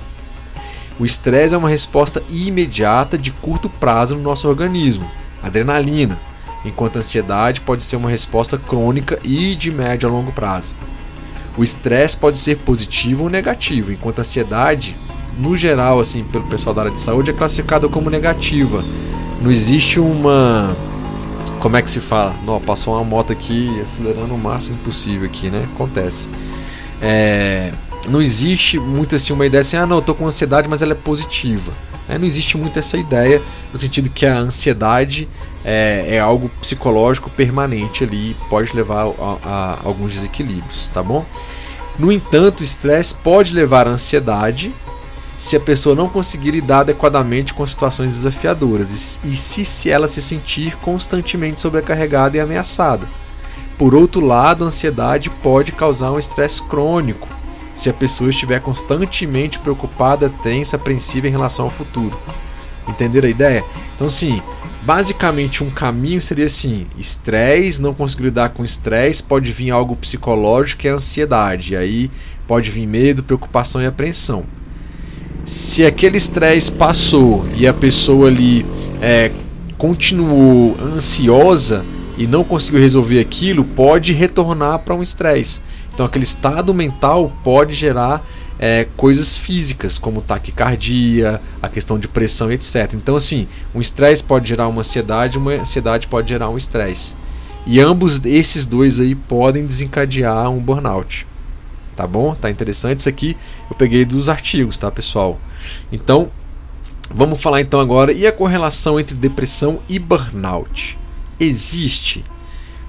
O estresse é uma resposta imediata de curto prazo no nosso organismo, adrenalina, enquanto a ansiedade pode ser uma resposta crônica e de médio a longo prazo. O estresse pode ser positivo ou negativo, enquanto a ansiedade no geral, assim, pelo pessoal da área de saúde, é classificada como negativa. Não existe uma. Como é que se fala? Não, passou uma moto aqui acelerando o máximo possível aqui, né? Acontece. É... Não existe muito assim uma ideia assim, ah não, eu tô com ansiedade, mas ela é positiva. É, não existe muito essa ideia, no sentido que a ansiedade é, é algo psicológico permanente ali, pode levar a, a alguns desequilíbrios, tá bom? No entanto, o estresse pode levar à ansiedade, se a pessoa não conseguir lidar adequadamente com situações desafiadoras e, se, se ela se sentir constantemente sobrecarregada e ameaçada. Por outro lado, a ansiedade pode causar um estresse crônico se a pessoa estiver constantemente preocupada, tensa, apreensiva em relação ao futuro. Entenderam a ideia? Então, sim, basicamente um caminho seria assim: estresse, não conseguir lidar com estresse, pode vir algo psicológico que é ansiedade, aí pode vir medo, preocupação e apreensão se aquele estresse passou e a pessoa ali é, continuou ansiosa e não conseguiu resolver aquilo, pode retornar para um estresse. Então, aquele estado mental pode gerar é, coisas físicas, como taquicardia, a questão de pressão, etc. Então, assim, um estresse pode gerar uma ansiedade, uma ansiedade pode gerar um estresse. E ambos esses dois aí podem desencadear um burnout tá bom? Tá interessante isso aqui. Eu peguei dos artigos, tá, pessoal? Então, vamos falar então agora e a correlação entre depressão e burnout. Existe?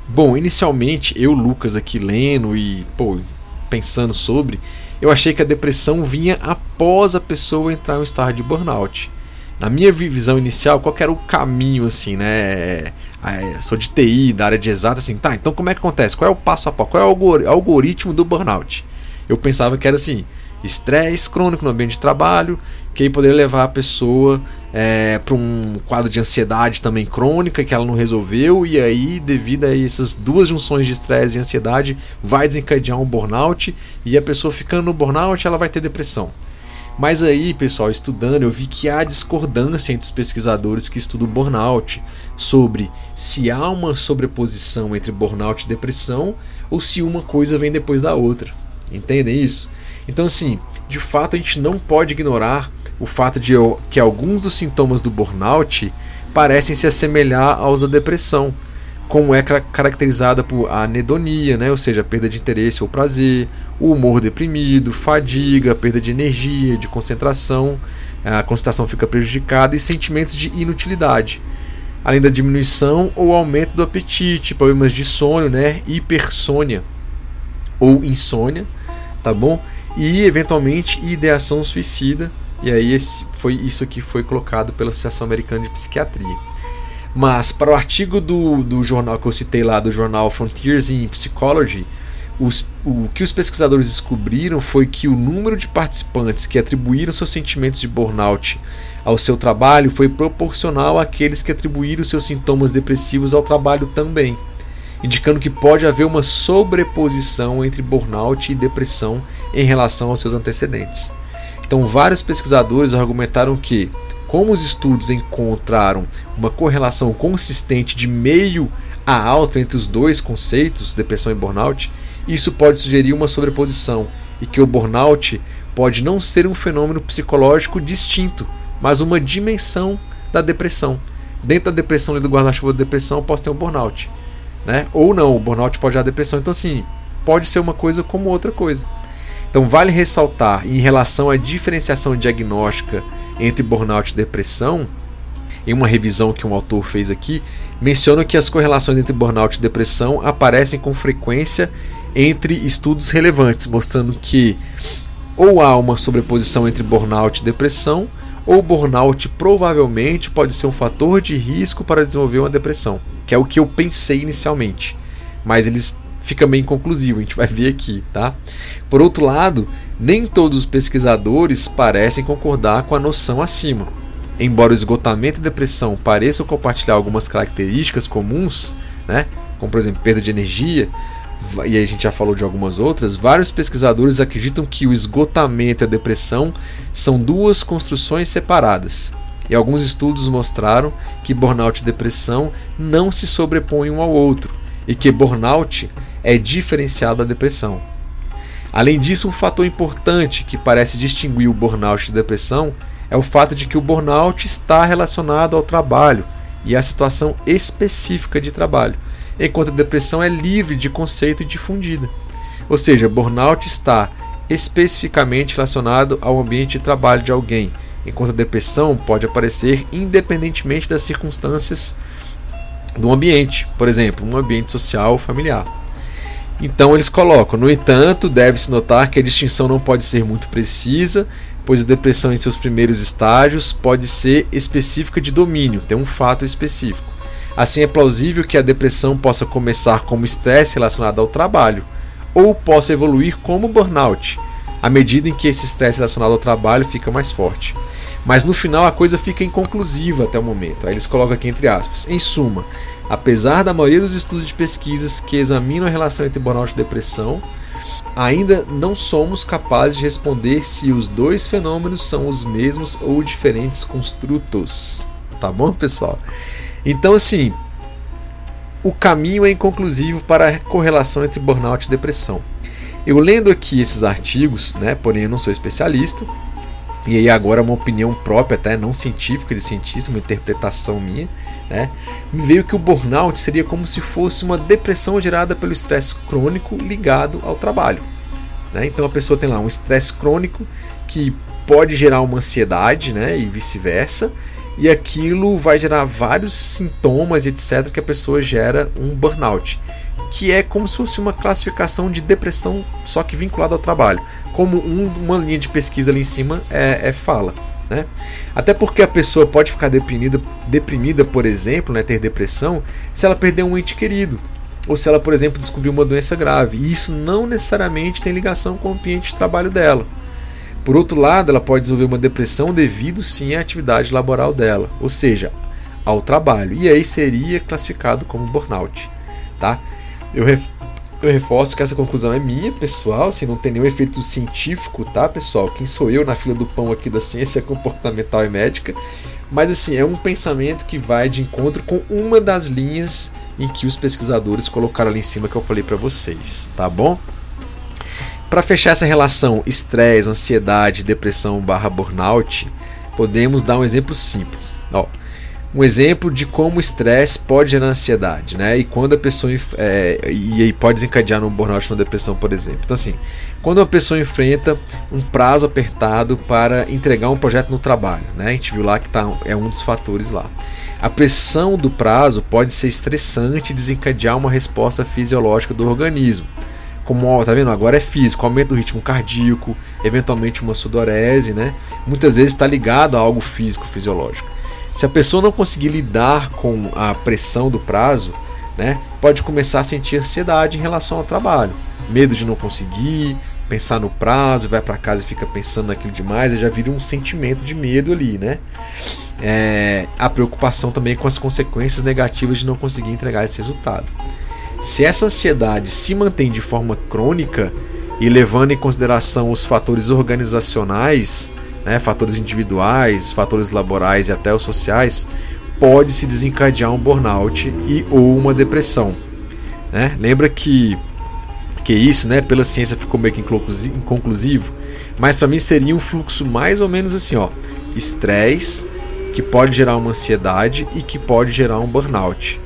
Bom, inicialmente eu, Lucas aqui lendo e, pô, pensando sobre, eu achei que a depressão vinha após a pessoa entrar em um estado de burnout. Na minha visão inicial, qual era o caminho, assim, né? É, é, sou de TI, da área de exata, assim, tá, então como é que acontece? Qual é o passo a passo? Qual é o algoritmo do burnout? Eu pensava que era assim: estresse crônico no ambiente de trabalho, que aí poderia levar a pessoa é, para um quadro de ansiedade também crônica que ela não resolveu, e aí, devido a essas duas junções de estresse e ansiedade, vai desencadear um burnout, e a pessoa ficando no burnout, ela vai ter depressão. Mas aí, pessoal, estudando, eu vi que há discordância entre os pesquisadores que estudam burnout sobre se há uma sobreposição entre burnout e depressão ou se uma coisa vem depois da outra. Entendem isso? Então, assim, de fato a gente não pode ignorar o fato de que alguns dos sintomas do burnout parecem se assemelhar aos da depressão, como é caracterizada por anedonia, né? ou seja, perda de interesse ou prazer, o humor deprimido, fadiga, perda de energia, de concentração, a concentração fica prejudicada e sentimentos de inutilidade, além da diminuição ou aumento do apetite, problemas de sono, né? hipersônia ou insônia, tá bom? E eventualmente ideação suicida. E aí esse foi isso que foi colocado pela Associação Americana de Psiquiatria. Mas para o artigo do, do jornal que eu citei lá, do jornal Frontiers in Psychology, os, o que os pesquisadores descobriram foi que o número de participantes que atribuíram seus sentimentos de burnout ao seu trabalho foi proporcional àqueles que atribuíram seus sintomas depressivos ao trabalho também indicando que pode haver uma sobreposição entre burnout e depressão em relação aos seus antecedentes. Então, vários pesquisadores argumentaram que, como os estudos encontraram uma correlação consistente de meio a alto entre os dois conceitos, depressão e burnout, isso pode sugerir uma sobreposição e que o burnout pode não ser um fenômeno psicológico distinto, mas uma dimensão da depressão. Dentro da depressão e do guarda-chuva da depressão, posso ter um burnout né? Ou não, o burnout pode gerar depressão. Então, assim, pode ser uma coisa como outra coisa. Então vale ressaltar em relação à diferenciação diagnóstica entre burnout e depressão, em uma revisão que um autor fez aqui, menciona que as correlações entre burnout e depressão aparecem com frequência entre estudos relevantes, mostrando que ou há uma sobreposição entre burnout e depressão, ou burnout provavelmente pode ser um fator de risco para desenvolver uma depressão, que é o que eu pensei inicialmente. Mas eles fica bem inconclusivo, a gente vai ver aqui, tá? Por outro lado, nem todos os pesquisadores parecem concordar com a noção acima. Embora o esgotamento e depressão pareçam compartilhar algumas características comuns, né, como por exemplo perda de energia, e a gente já falou de algumas outras, vários pesquisadores acreditam que o esgotamento e a depressão são duas construções separadas. E alguns estudos mostraram que burnout e depressão não se sobrepõem um ao outro, e que burnout é diferenciado da depressão. Além disso, um fator importante que parece distinguir o burnout da depressão é o fato de que o burnout está relacionado ao trabalho e à situação específica de trabalho, enquanto a depressão é livre de conceito e difundida. Ou seja, burnout está especificamente relacionado ao ambiente de trabalho de alguém, enquanto a depressão pode aparecer independentemente das circunstâncias do ambiente, por exemplo, um ambiente social ou familiar. Então eles colocam, no entanto, deve-se notar que a distinção não pode ser muito precisa, pois a depressão em seus primeiros estágios pode ser específica de domínio, tem um fato específico. Assim, é plausível que a depressão possa começar como estresse relacionado ao trabalho, ou possa evoluir como burnout, à medida em que esse estresse relacionado ao trabalho fica mais forte. Mas no final a coisa fica inconclusiva até o momento. Aí eles colocam aqui entre aspas. Em suma, apesar da maioria dos estudos de pesquisas que examinam a relação entre burnout e depressão, ainda não somos capazes de responder se os dois fenômenos são os mesmos ou diferentes construtos. Tá bom, pessoal? Então, assim, o caminho é inconclusivo para a correlação entre burnout e depressão. Eu lendo aqui esses artigos, né, porém eu não sou especialista, e aí agora uma opinião própria, até não científica de cientista, uma interpretação minha, né? Me veio que o burnout seria como se fosse uma depressão gerada pelo estresse crônico ligado ao trabalho. Né? Então a pessoa tem lá um estresse crônico que pode gerar uma ansiedade, né? E vice-versa. E aquilo vai gerar vários sintomas, etc., que a pessoa gera um burnout que é como se fosse uma classificação de depressão, só que vinculada ao trabalho, como um, uma linha de pesquisa ali em cima é, é fala. Né? Até porque a pessoa pode ficar deprimida, deprimida, por exemplo, né, ter depressão, se ela perder um ente querido, ou se ela, por exemplo, descobrir uma doença grave. E isso não necessariamente tem ligação com o ambiente de trabalho dela. Por outro lado, ela pode desenvolver uma depressão devido sim à atividade laboral dela, ou seja, ao trabalho. E aí seria classificado como burnout. Tá? Eu, ref, eu reforço que essa conclusão é minha, pessoal, assim, não tem nenhum efeito científico, tá, pessoal? Quem sou eu na fila do pão aqui da ciência comportamental e médica? Mas assim, é um pensamento que vai de encontro com uma das linhas em que os pesquisadores colocaram ali em cima que eu falei para vocês, tá bom? Para fechar essa relação estresse, ansiedade, depressão barra burnout, podemos dar um exemplo simples. Ó, um exemplo de como o estresse pode gerar ansiedade, né? E quando a pessoa é, e pode desencadear num burnout, uma depressão, por exemplo. Então assim, quando uma pessoa enfrenta um prazo apertado para entregar um projeto no trabalho, né? A gente viu lá que tá, é um dos fatores lá. A pressão do prazo pode ser estressante e desencadear uma resposta fisiológica do organismo. Como, ó, tá vendo? Agora é físico, aumento do ritmo cardíaco, eventualmente uma sudorese, né? Muitas vezes está ligado a algo físico, fisiológico. Se a pessoa não conseguir lidar com a pressão do prazo, né, pode começar a sentir ansiedade em relação ao trabalho, medo de não conseguir, pensar no prazo, vai para casa e fica pensando naquilo demais, e já vira um sentimento de medo ali, né? É, a preocupação também com as consequências negativas de não conseguir entregar esse resultado. Se essa ansiedade se mantém de forma crônica e levando em consideração os fatores organizacionais né, fatores individuais, fatores laborais e até os sociais, pode se desencadear um burnout e ou uma depressão. Né? Lembra que que isso, né, pela ciência ficou meio que inconclusivo, mas para mim seria um fluxo mais ou menos assim, ó, estresse que pode gerar uma ansiedade e que pode gerar um burnout.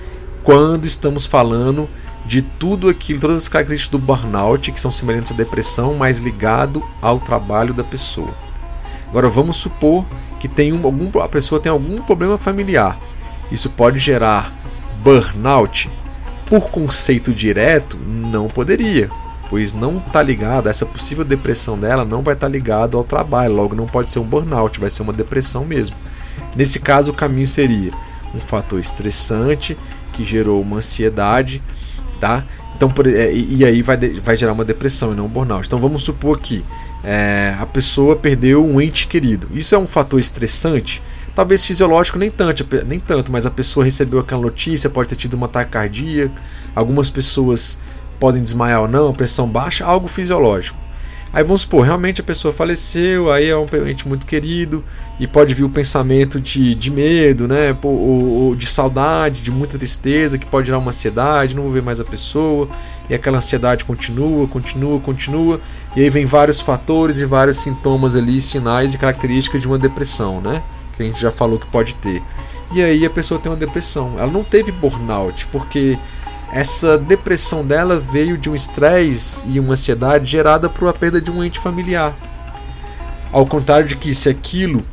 Quando estamos falando de tudo aquilo, todas as características do burnout que são semelhantes à depressão, mas ligado ao trabalho da pessoa. Agora vamos supor que tem um, algum, a pessoa tem algum problema familiar. Isso pode gerar burnout? Por conceito direto, não poderia, pois não está ligado, essa possível depressão dela não vai estar tá ligado ao trabalho, logo não pode ser um burnout, vai ser uma depressão mesmo. Nesse caso, o caminho seria um fator estressante que gerou uma ansiedade, tá? Então, por, é, e aí vai, vai gerar uma depressão e não um burnout. Então vamos supor que é, a pessoa perdeu um ente querido. Isso é um fator estressante? Talvez fisiológico nem tanto, nem tanto, mas a pessoa recebeu aquela notícia, pode ter tido uma taquicardia, algumas pessoas podem desmaiar ou não, pressão baixa, algo fisiológico. Aí vamos supor, realmente a pessoa faleceu, aí é um ente muito querido, e pode vir o pensamento de, de medo, né? Ou, ou, de saudade, de muita tristeza, que pode gerar uma ansiedade, não vou ver mais a pessoa, e aquela ansiedade continua, continua, continua, e aí vem vários fatores e vários sintomas ali, sinais e características de uma depressão, né? Que a gente já falou que pode ter. E aí a pessoa tem uma depressão. Ela não teve burnout, porque essa depressão dela veio de um estresse e uma ansiedade gerada por a perda de um ente familiar. Ao contrário de que se aquilo,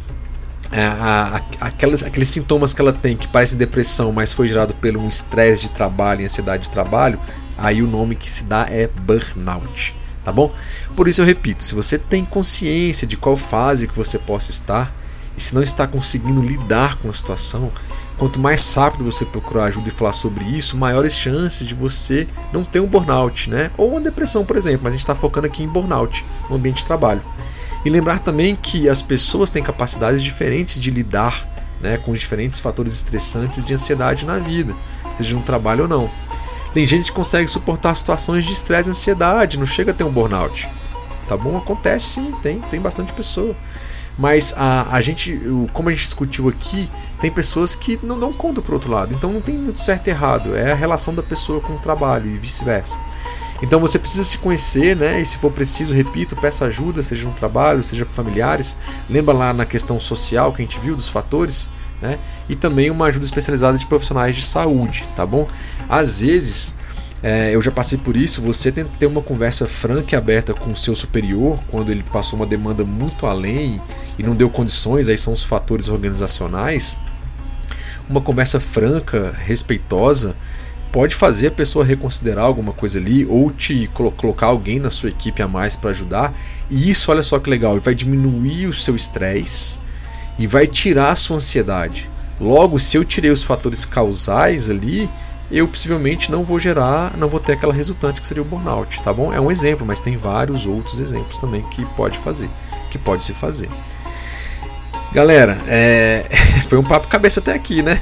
é, a, a, aquelas, aqueles sintomas que ela tem que parecem depressão, mas foi gerado pelo um estresse de trabalho e ansiedade de trabalho, aí o nome que se dá é burnout, tá bom? Por isso eu repito, se você tem consciência de qual fase que você possa estar e se não está conseguindo lidar com a situação, Quanto mais rápido você procurar ajuda e falar sobre isso, maiores chances de você não ter um burnout, né? Ou uma depressão, por exemplo, mas a gente está focando aqui em burnout no ambiente de trabalho. E lembrar também que as pessoas têm capacidades diferentes de lidar né, com diferentes fatores estressantes de ansiedade na vida, seja no trabalho ou não. Tem gente que consegue suportar situações de estresse e ansiedade, não chega a ter um burnout. Tá bom? Acontece sim, tem, tem bastante pessoa. Mas a, a gente, como a gente discutiu aqui, tem pessoas que não dão conta pro outro lado. Então não tem muito certo e errado. É a relação da pessoa com o trabalho e vice-versa. Então você precisa se conhecer, né? E se for preciso, repito, peça ajuda, seja no trabalho, seja com familiares. Lembra lá na questão social que a gente viu dos fatores, né? E também uma ajuda especializada de profissionais de saúde, tá bom? Às vezes é, eu já passei por isso. Você tem que ter uma conversa franca e aberta com o seu superior quando ele passou uma demanda muito além e não deu condições, aí são os fatores organizacionais. Uma conversa franca, respeitosa, pode fazer a pessoa reconsiderar alguma coisa ali ou te colocar alguém na sua equipe a mais para ajudar. E isso, olha só que legal, vai diminuir o seu estresse e vai tirar a sua ansiedade. Logo, se eu tirei os fatores causais ali, eu possivelmente não vou gerar, não vou ter aquela resultante que seria o burnout, tá bom? É um exemplo, mas tem vários outros exemplos também que pode fazer, que pode se fazer. Galera, é... foi um papo cabeça até aqui, né?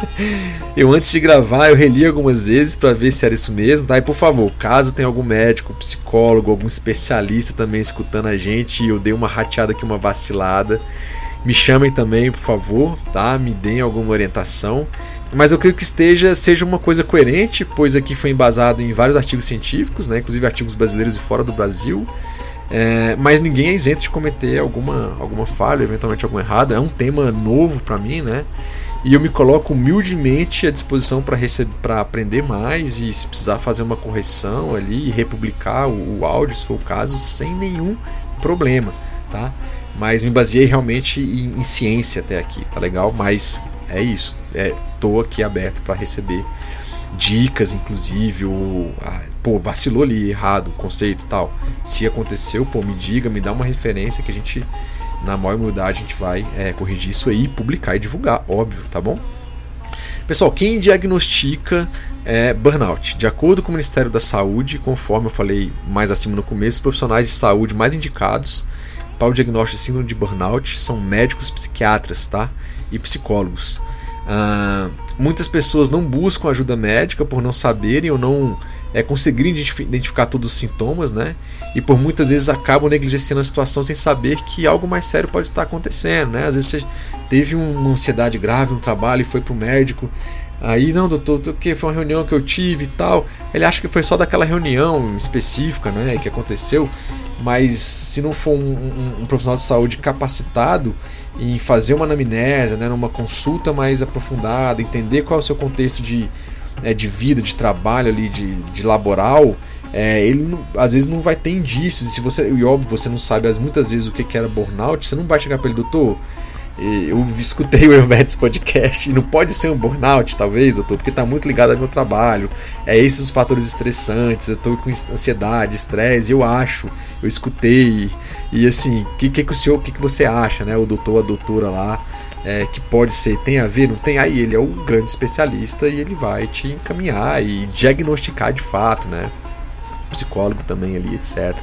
eu antes de gravar, eu reli algumas vezes para ver se era isso mesmo, tá? E por favor, caso tenha algum médico, psicólogo, algum especialista também escutando a gente eu dei uma rateada aqui, uma vacilada, me chamem também, por favor, tá? Me deem alguma orientação. Mas eu creio que esteja seja uma coisa coerente, pois aqui foi embasado em vários artigos científicos, né, inclusive artigos brasileiros e fora do Brasil. É, mas ninguém é isento de cometer alguma, alguma falha, eventualmente algum errado. É um tema novo para mim, né? E eu me coloco humildemente à disposição para aprender mais e se precisar fazer uma correção ali e republicar o, o áudio, se for o caso, sem nenhum problema, tá? Mas me baseei realmente em, em ciência até aqui, tá legal? Mas é isso. É, aqui aberto para receber dicas, inclusive, ou ah, pô, vacilou ali errado o conceito tal. Se aconteceu, pô, me diga, me dá uma referência que a gente, na maior humildade, a gente vai é, corrigir isso aí, publicar e divulgar, óbvio, tá bom? Pessoal, quem diagnostica é burnout? De acordo com o Ministério da Saúde, conforme eu falei mais acima no começo, os profissionais de saúde mais indicados o diagnóstico de síndrome de burnout são médicos psiquiatras, tá? e psicólogos. Uh, muitas pessoas não buscam ajuda médica por não saberem ou não é, conseguirem identificar todos os sintomas, né? E por muitas vezes acabam negligenciando a situação sem saber que algo mais sério pode estar acontecendo, né? Às vezes você teve uma ansiedade grave no trabalho e foi para o médico. Aí, não, doutor, que foi uma reunião que eu tive e tal. Ele acha que foi só daquela reunião específica, né, que aconteceu. Mas se não for um, um, um profissional de saúde capacitado, em fazer uma anamnese, né, numa consulta mais aprofundada, entender qual é o seu contexto de, né, de vida, de trabalho ali, de, de laboral, é, ele não, às vezes não vai ter indícios. E se você, e óbvio, você não sabe muitas vezes o que, que era burnout, você não vai chegar para ele, doutor. Eu escutei o Hermetis Podcast e não pode ser um burnout, talvez, doutor, porque está muito ligado ao meu trabalho. É esses os fatores estressantes, eu estou com ansiedade, estresse, eu acho, eu escutei. E assim, o que, que, que o senhor, o que, que você acha, né? O doutor, a doutora lá, é, que pode ser, tem a ver, não tem? Aí ele é o grande especialista e ele vai te encaminhar e diagnosticar de fato, né? Psicólogo também ali, etc.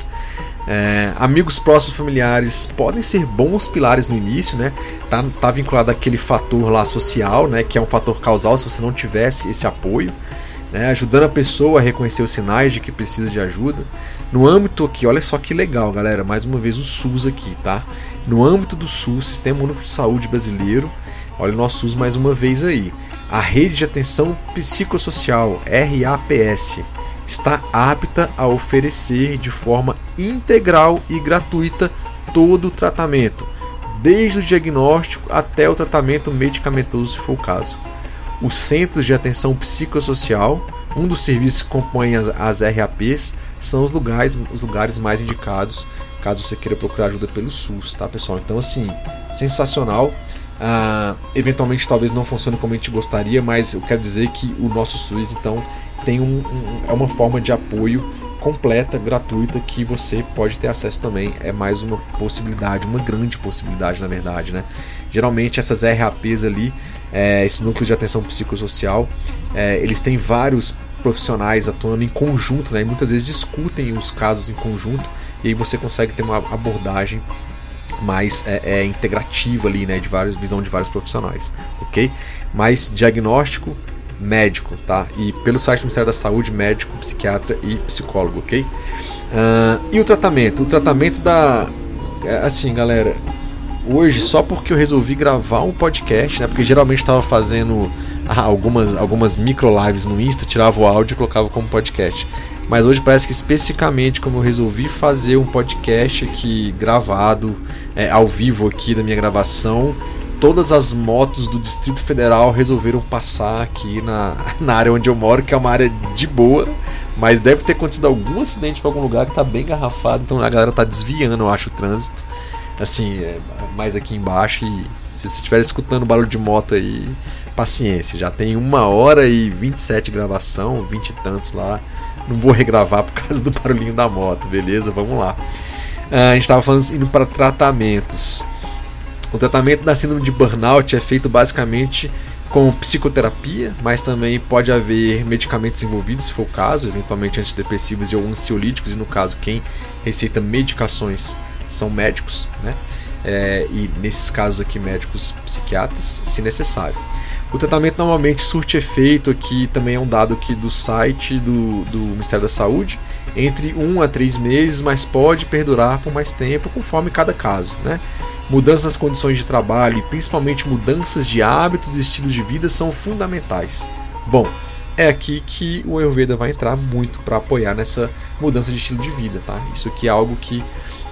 É, amigos próximos familiares podem ser bons pilares no início, né? Tá, tá vinculado àquele fator lá social, né? Que é um fator causal se você não tivesse esse apoio, né? Ajudando a pessoa a reconhecer os sinais de que precisa de ajuda. No âmbito aqui, olha só que legal, galera. Mais uma vez o SUS aqui, tá? No âmbito do SUS, Sistema Único de Saúde Brasileiro, olha o nosso SUS mais uma vez aí. A Rede de Atenção Psicossocial, RAPS está apta a oferecer de forma integral e gratuita todo o tratamento, desde o diagnóstico até o tratamento medicamentoso, se for o caso. Os Centros de Atenção Psicossocial, um dos serviços que compõem as, as RAPs, são os lugares, os lugares mais indicados caso você queira procurar ajuda pelo SUS, tá pessoal? Então, assim, sensacional. Uh, eventualmente talvez não funcione como a gente gostaria, mas eu quero dizer que o nosso SUS então tem um, um, é uma forma de apoio completa, gratuita que você pode ter acesso também. É mais uma possibilidade, uma grande possibilidade na verdade, né? Geralmente essas RAPs ali, é, esse núcleo de atenção psicossocial, é, eles têm vários profissionais atuando em conjunto, né? E muitas vezes discutem os casos em conjunto e aí você consegue ter uma abordagem mais é, é, integrativa ali, né, de vários, visão de vários profissionais, ok? Mais diagnóstico médico, tá? E pelo site do Ministério da Saúde, médico, psiquiatra e psicólogo, ok? Uh, e o tratamento? O tratamento da... É, assim, galera, hoje só porque eu resolvi gravar um podcast, né? Porque geralmente estava fazendo algumas, algumas micro lives no Insta, tirava o áudio e colocava como podcast. Mas hoje parece que especificamente como eu resolvi fazer um podcast aqui gravado é, ao vivo aqui da minha gravação, todas as motos do Distrito Federal resolveram passar aqui na, na área onde eu moro, que é uma área de boa, mas deve ter acontecido algum acidente em algum lugar que está bem garrafado, então a galera está desviando, eu acho, o trânsito. Assim, é, mais aqui embaixo, e se você estiver escutando barulho de moto aí, paciência, já tem uma hora e 27 gravação, 20 e tantos lá. Não vou regravar por causa do barulhinho da moto, beleza? Vamos lá. Uh, a gente estava falando indo para tratamentos. O tratamento da síndrome de burnout é feito basicamente com psicoterapia, mas também pode haver medicamentos envolvidos, se for o caso, eventualmente antidepressivos ou ansiolíticos, e no caso quem receita medicações são médicos, né? É, e nesses casos aqui médicos psiquiatras, se necessário. O tratamento normalmente surte efeito aqui, também é um dado aqui do site do, do Ministério da Saúde, entre 1 a 3 meses, mas pode perdurar por mais tempo conforme cada caso. Né? Mudanças nas condições de trabalho e principalmente mudanças de hábitos e estilos de vida são fundamentais. Bom, é aqui que o Ayurveda vai entrar muito para apoiar nessa mudança de estilo de vida, tá? Isso aqui é algo que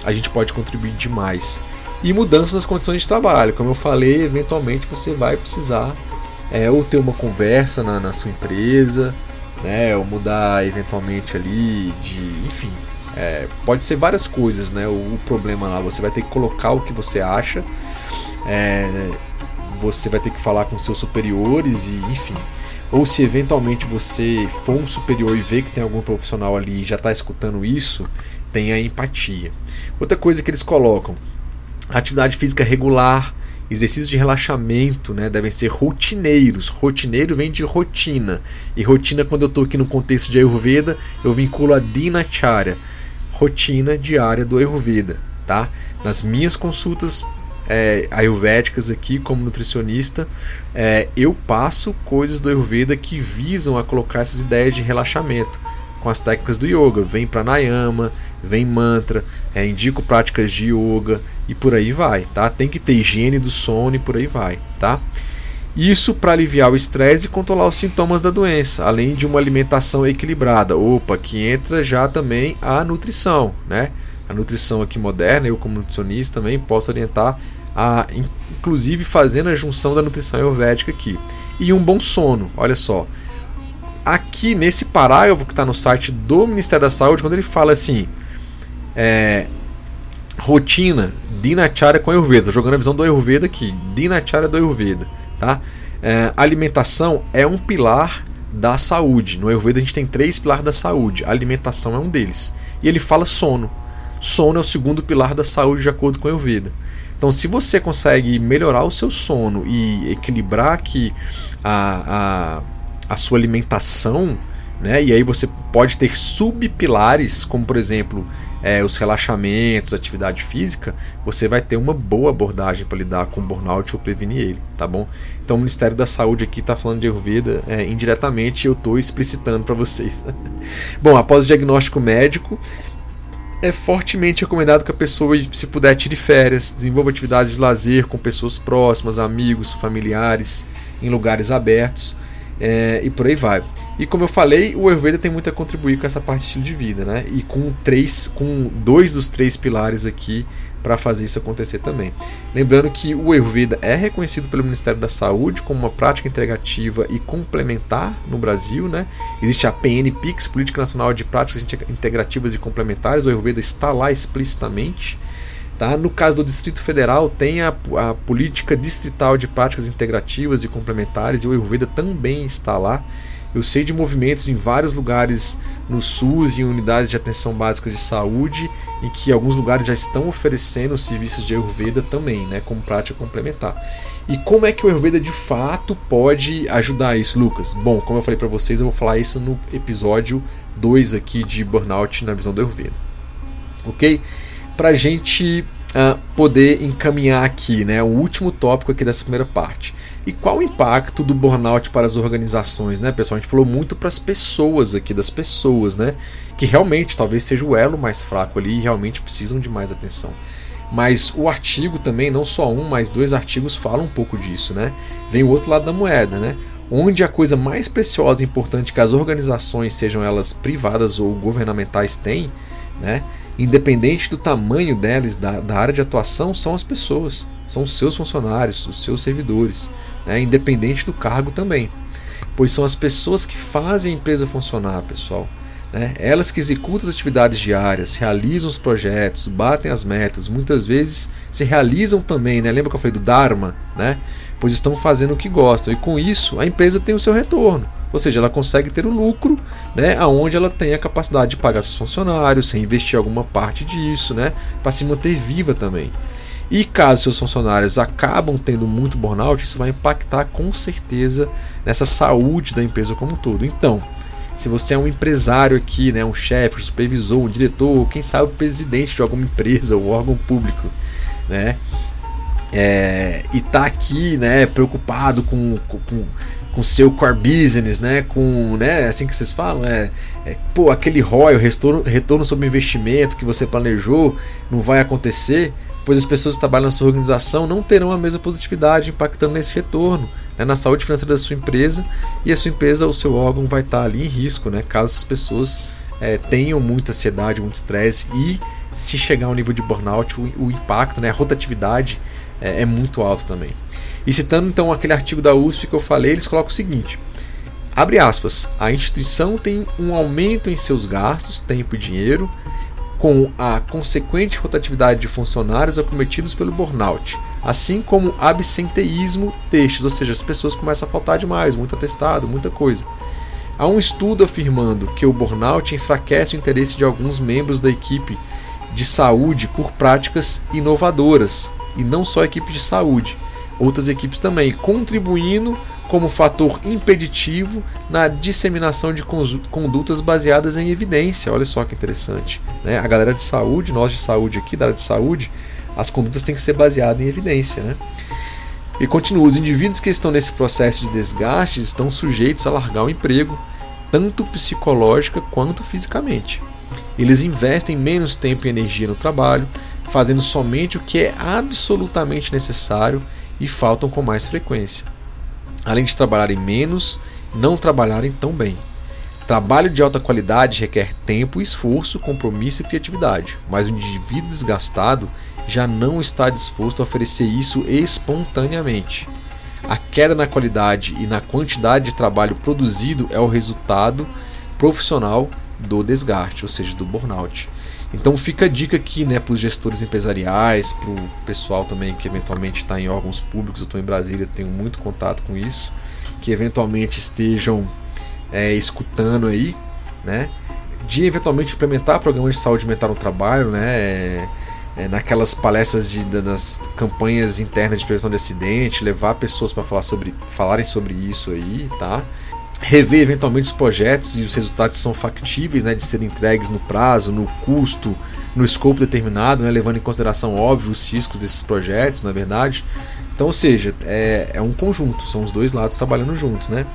a gente pode contribuir demais. E mudanças nas condições de trabalho, como eu falei, eventualmente você vai precisar é, ou ter uma conversa na, na sua empresa, né, ou mudar eventualmente ali de, enfim, é, pode ser várias coisas, né? O, o, problema lá, você vai ter que colocar o que você acha, é, você vai ter que falar com seus superiores e, enfim, ou se eventualmente você for um superior e vê que tem algum profissional ali e já está escutando isso, tenha empatia. Outra coisa que eles colocam, atividade física regular, exercícios de relaxamento né, devem ser rotineiros. Rotineiro vem de rotina. E rotina, quando eu estou aqui no contexto de Ayurveda, eu vinculo a Dinacharya, rotina diária do Ayurveda. Tá? Nas minhas consultas é, ayurvédicas aqui, como nutricionista, é, eu passo coisas do Ayurveda que visam a colocar essas ideias de relaxamento com as técnicas do yoga. Vem pranayama, vem mantra, é, indico práticas de yoga e por aí vai, tá? Tem que ter higiene do sono e por aí vai, tá? Isso para aliviar o estresse e controlar os sintomas da doença, além de uma alimentação equilibrada. Opa, que entra já também a nutrição, né? A nutrição aqui moderna, eu como nutricionista também posso orientar a inclusive fazendo a junção da nutrição ayurvédica aqui. E um bom sono, olha só aqui nesse parágrafo que está no site do Ministério da Saúde, quando ele fala assim, é, rotina Dinacharya com Ayurveda, jogando a visão do Ayurveda aqui, Dinacharya do Ayurveda, tá? É, alimentação é um pilar da saúde. No Ayurveda a gente tem três pilares da saúde, a alimentação é um deles. E ele fala sono. Sono é o segundo pilar da saúde de acordo com o Ayurveda. Então, se você consegue melhorar o seu sono e equilibrar aqui a, a, a sua alimentação, né? E aí você pode ter subpilares, como por exemplo é, os relaxamentos, atividade física, você vai ter uma boa abordagem para lidar com o burnout ou prevenir ele, tá bom? Então o Ministério da Saúde aqui está falando de Ayurveda é, indiretamente eu estou explicitando para vocês. bom, após o diagnóstico médico, é fortemente recomendado que a pessoa, se puder, tire férias, desenvolva atividades de lazer com pessoas próximas, amigos, familiares, em lugares abertos é, e por aí vai. E como eu falei, o Ayurveda tem muito a contribuir com essa parte de estilo de vida, né? E com três, com dois dos três pilares aqui para fazer isso acontecer também. Lembrando que o Ayurveda é reconhecido pelo Ministério da Saúde como uma prática integrativa e complementar no Brasil, né? Existe a PNPIX, Política Nacional de Práticas Integrativas e Complementares, o Ayurveda está lá explicitamente. Tá? No caso do Distrito Federal, tem a, a política distrital de práticas integrativas e complementares, e o Ayurveda também está lá. Eu sei de movimentos em vários lugares no SUS em unidades de atenção básica de saúde, em que alguns lugares já estão oferecendo serviços de Ayurveda também, né, como prática complementar. E como é que o Ayurveda de fato pode ajudar isso, Lucas? Bom, como eu falei para vocês, eu vou falar isso no episódio 2 aqui de Burnout na visão do Ayurveda. OK? Para a gente uh, poder encaminhar aqui, né, o último tópico aqui dessa primeira parte. E qual o impacto do burnout para as organizações, né, pessoal? A gente falou muito para as pessoas aqui, das pessoas, né, que realmente talvez seja o elo mais fraco ali e realmente precisam de mais atenção. Mas o artigo também, não só um, mas dois artigos falam um pouco disso, né? Vem o outro lado da moeda, né? Onde a coisa mais preciosa e importante que as organizações, sejam elas privadas ou governamentais, têm, né? independente do tamanho delas, da, da, área de atuação, são as pessoas, são os seus funcionários, os seus servidores, né? independente do cargo também. Pois são as pessoas que fazem a empresa funcionar, pessoal. Né? Elas que executam as atividades diárias, realizam os projetos, batem as metas, muitas vezes se realizam também. Né? Lembra que eu falei do Dharma? Né? Pois estão fazendo o que gostam, e com isso a empresa tem o seu retorno. Ou seja, ela consegue ter o lucro, né, aonde ela tem a capacidade de pagar seus funcionários, reinvestir alguma parte disso, né, para se manter viva também. E caso seus funcionários acabam tendo muito burnout, isso vai impactar com certeza nessa saúde da empresa como um todo. Então, se você é um empresário aqui, né, um chefe, um supervisor, um diretor, quem sabe o presidente de alguma empresa ou órgão público, né, é, e tá aqui, né, preocupado com, com com seu core business, né? Com, né? Assim que vocês falam, é, é pô, aquele ROI, o retorno, retorno sobre investimento que você planejou, não vai acontecer, pois as pessoas que trabalham na sua organização não terão a mesma produtividade, impactando nesse retorno, né, na saúde financeira da sua empresa e a sua empresa, o seu órgão vai estar ali em risco, né? Caso as pessoas é, tenham muita ansiedade, muito estresse e se chegar ao nível de burnout, o, o impacto, né, a rotatividade é, é muito alto também. E citando então aquele artigo da USP que eu falei, eles colocam o seguinte: abre aspas, a instituição tem um aumento em seus gastos, tempo e dinheiro, com a consequente rotatividade de funcionários acometidos pelo burnout, assim como absenteísmo destes, ou seja, as pessoas começam a faltar demais, muito atestado, muita coisa. Há um estudo afirmando que o burnout enfraquece o interesse de alguns membros da equipe de saúde por práticas inovadoras, e não só a equipe de saúde, outras equipes também, contribuindo como fator impeditivo na disseminação de condutas baseadas em evidência. Olha só que interessante. Né? A galera de saúde, nós de saúde aqui, da área de saúde, as condutas têm que ser baseadas em evidência. Né? E continua: os indivíduos que estão nesse processo de desgaste estão sujeitos a largar o emprego, tanto psicológica quanto fisicamente. Eles investem menos tempo e energia no trabalho, fazendo somente o que é absolutamente necessário e faltam com mais frequência. Além de trabalharem menos, não trabalharem tão bem. Trabalho de alta qualidade requer tempo, esforço, compromisso e criatividade, mas o indivíduo desgastado já não está disposto a oferecer isso espontaneamente. A queda na qualidade e na quantidade de trabalho produzido é o resultado profissional do desgaste, ou seja, do burnout. Então fica a dica aqui né, para os gestores empresariais, para o pessoal também que eventualmente está em órgãos públicos, eu estou em Brasília, tenho muito contato com isso, que eventualmente estejam é, escutando aí, né, de eventualmente implementar programas de saúde mental no trabalho, né, é, é, naquelas palestras de, das campanhas internas de prevenção de acidente, levar pessoas para falar sobre, falarem sobre isso aí, tá? Rever eventualmente os projetos e os resultados são factíveis né, de serem entregues no prazo, no custo, no escopo determinado, né, levando em consideração, óbvio, os riscos desses projetos, na é verdade. Então, ou seja, é, é, um conjunto, são os dois lados trabalhando juntos. Né?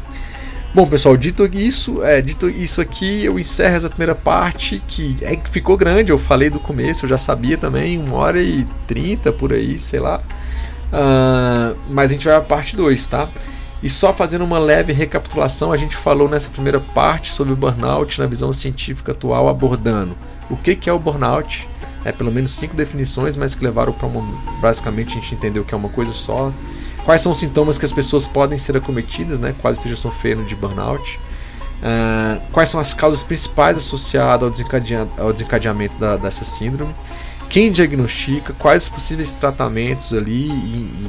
Bom, pessoal, dito isso, é, dito isso aqui, eu encerro essa primeira parte que é, ficou grande, eu falei do começo, eu já sabia também, uma hora e trinta por aí, sei lá. Uh, mas a gente vai a parte 2, tá? E só fazendo uma leve recapitulação, a gente falou nessa primeira parte sobre o burnout na visão científica atual, abordando o que, é o burnout, é pelo menos cinco definições, mas que levaram para. Basicamente, a gente entendeu que é uma coisa só. Quais são os sintomas que as pessoas podem ser acometidas, né, quase estejam sofrendo de burnout. Uh, quais são as causas principais associadas ao, ao desencadeamento da, dessa síndrome, quem diagnostica, quais os possíveis tratamentos ali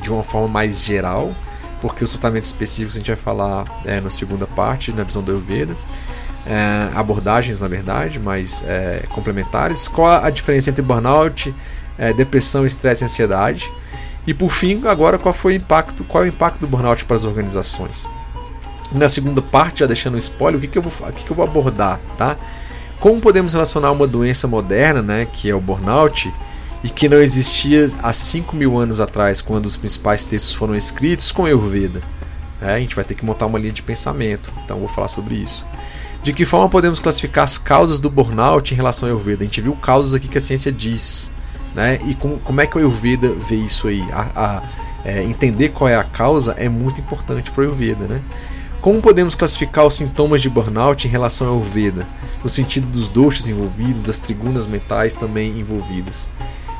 de uma forma mais geral, porque os tratamentos específicos a gente vai falar é, na segunda parte, na visão do Ayurveda. É, abordagens, na verdade, mas é, complementares. Qual a diferença entre burnout, é, depressão, estresse e ansiedade? E por fim, agora qual foi o impacto, qual é o impacto do burnout para as organizações? Na segunda parte, já deixando um spoiler, o que, que, eu, vou, o que, que eu vou abordar, tá? Como podemos relacionar uma doença moderna, né, que é o burnout, e que não existia há 5 mil anos atrás, quando os principais textos foram escritos com Ayurveda. É, a gente vai ter que montar uma linha de pensamento, então vou falar sobre isso. De que forma podemos classificar as causas do burnout em relação ao Ayurveda? A gente viu causas aqui que a ciência diz, né? E com, como é que o Ayurveda vê isso aí? A, a, é, entender qual é a causa é muito importante para o Ayurveda, né? Como podemos classificar os sintomas de burnout em relação ao Ayurveda? No sentido dos doshas envolvidos, das trigunas mentais também envolvidas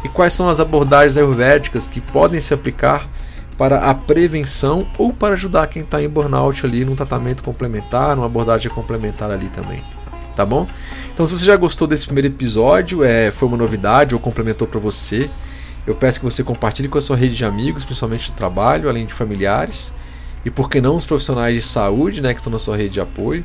e quais são as abordagens ayurvédicas que podem se aplicar para a prevenção ou para ajudar quem está em burnout ali num tratamento complementar, numa abordagem complementar ali também. Tá bom? Então, se você já gostou desse primeiro episódio, é, foi uma novidade ou complementou para você, eu peço que você compartilhe com a sua rede de amigos, principalmente do trabalho, além de familiares, e por que não os profissionais de saúde né, que estão na sua rede de apoio.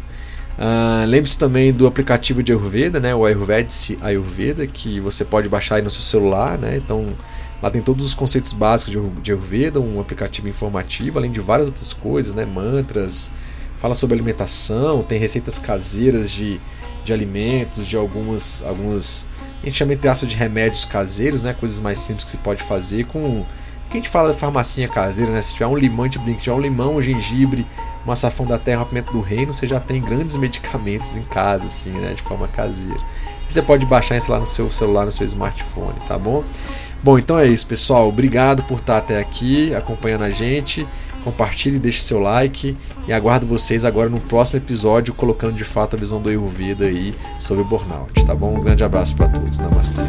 Uh, Lembre-se também do aplicativo de Ayurveda, né, o Ayurvedic Ayurveda, que você pode baixar aí no seu celular. Né, então, lá tem todos os conceitos básicos de Ayurveda, um aplicativo informativo, além de várias outras coisas, né, mantras, fala sobre alimentação, tem receitas caseiras de, de alimentos, de algumas, algumas, a gente chama entre aspas de remédios caseiros, né, coisas mais simples que se pode fazer com que a gente fala de farmacinha caseira, né? Se tiver um limão, tipo, se tiver um limão, um gengibre, uma safão da terra, uma pimenta do reino, você já tem grandes medicamentos em casa, assim, né? De forma caseira. E você pode baixar isso lá no seu celular, no seu smartphone, tá bom? Bom, então é isso, pessoal. Obrigado por estar até aqui, acompanhando a gente. Compartilhe, deixe seu like e aguardo vocês agora no próximo episódio, colocando de fato a visão do Ayurveda aí sobre o burnout, tá bom? Um grande abraço para todos. Namastê.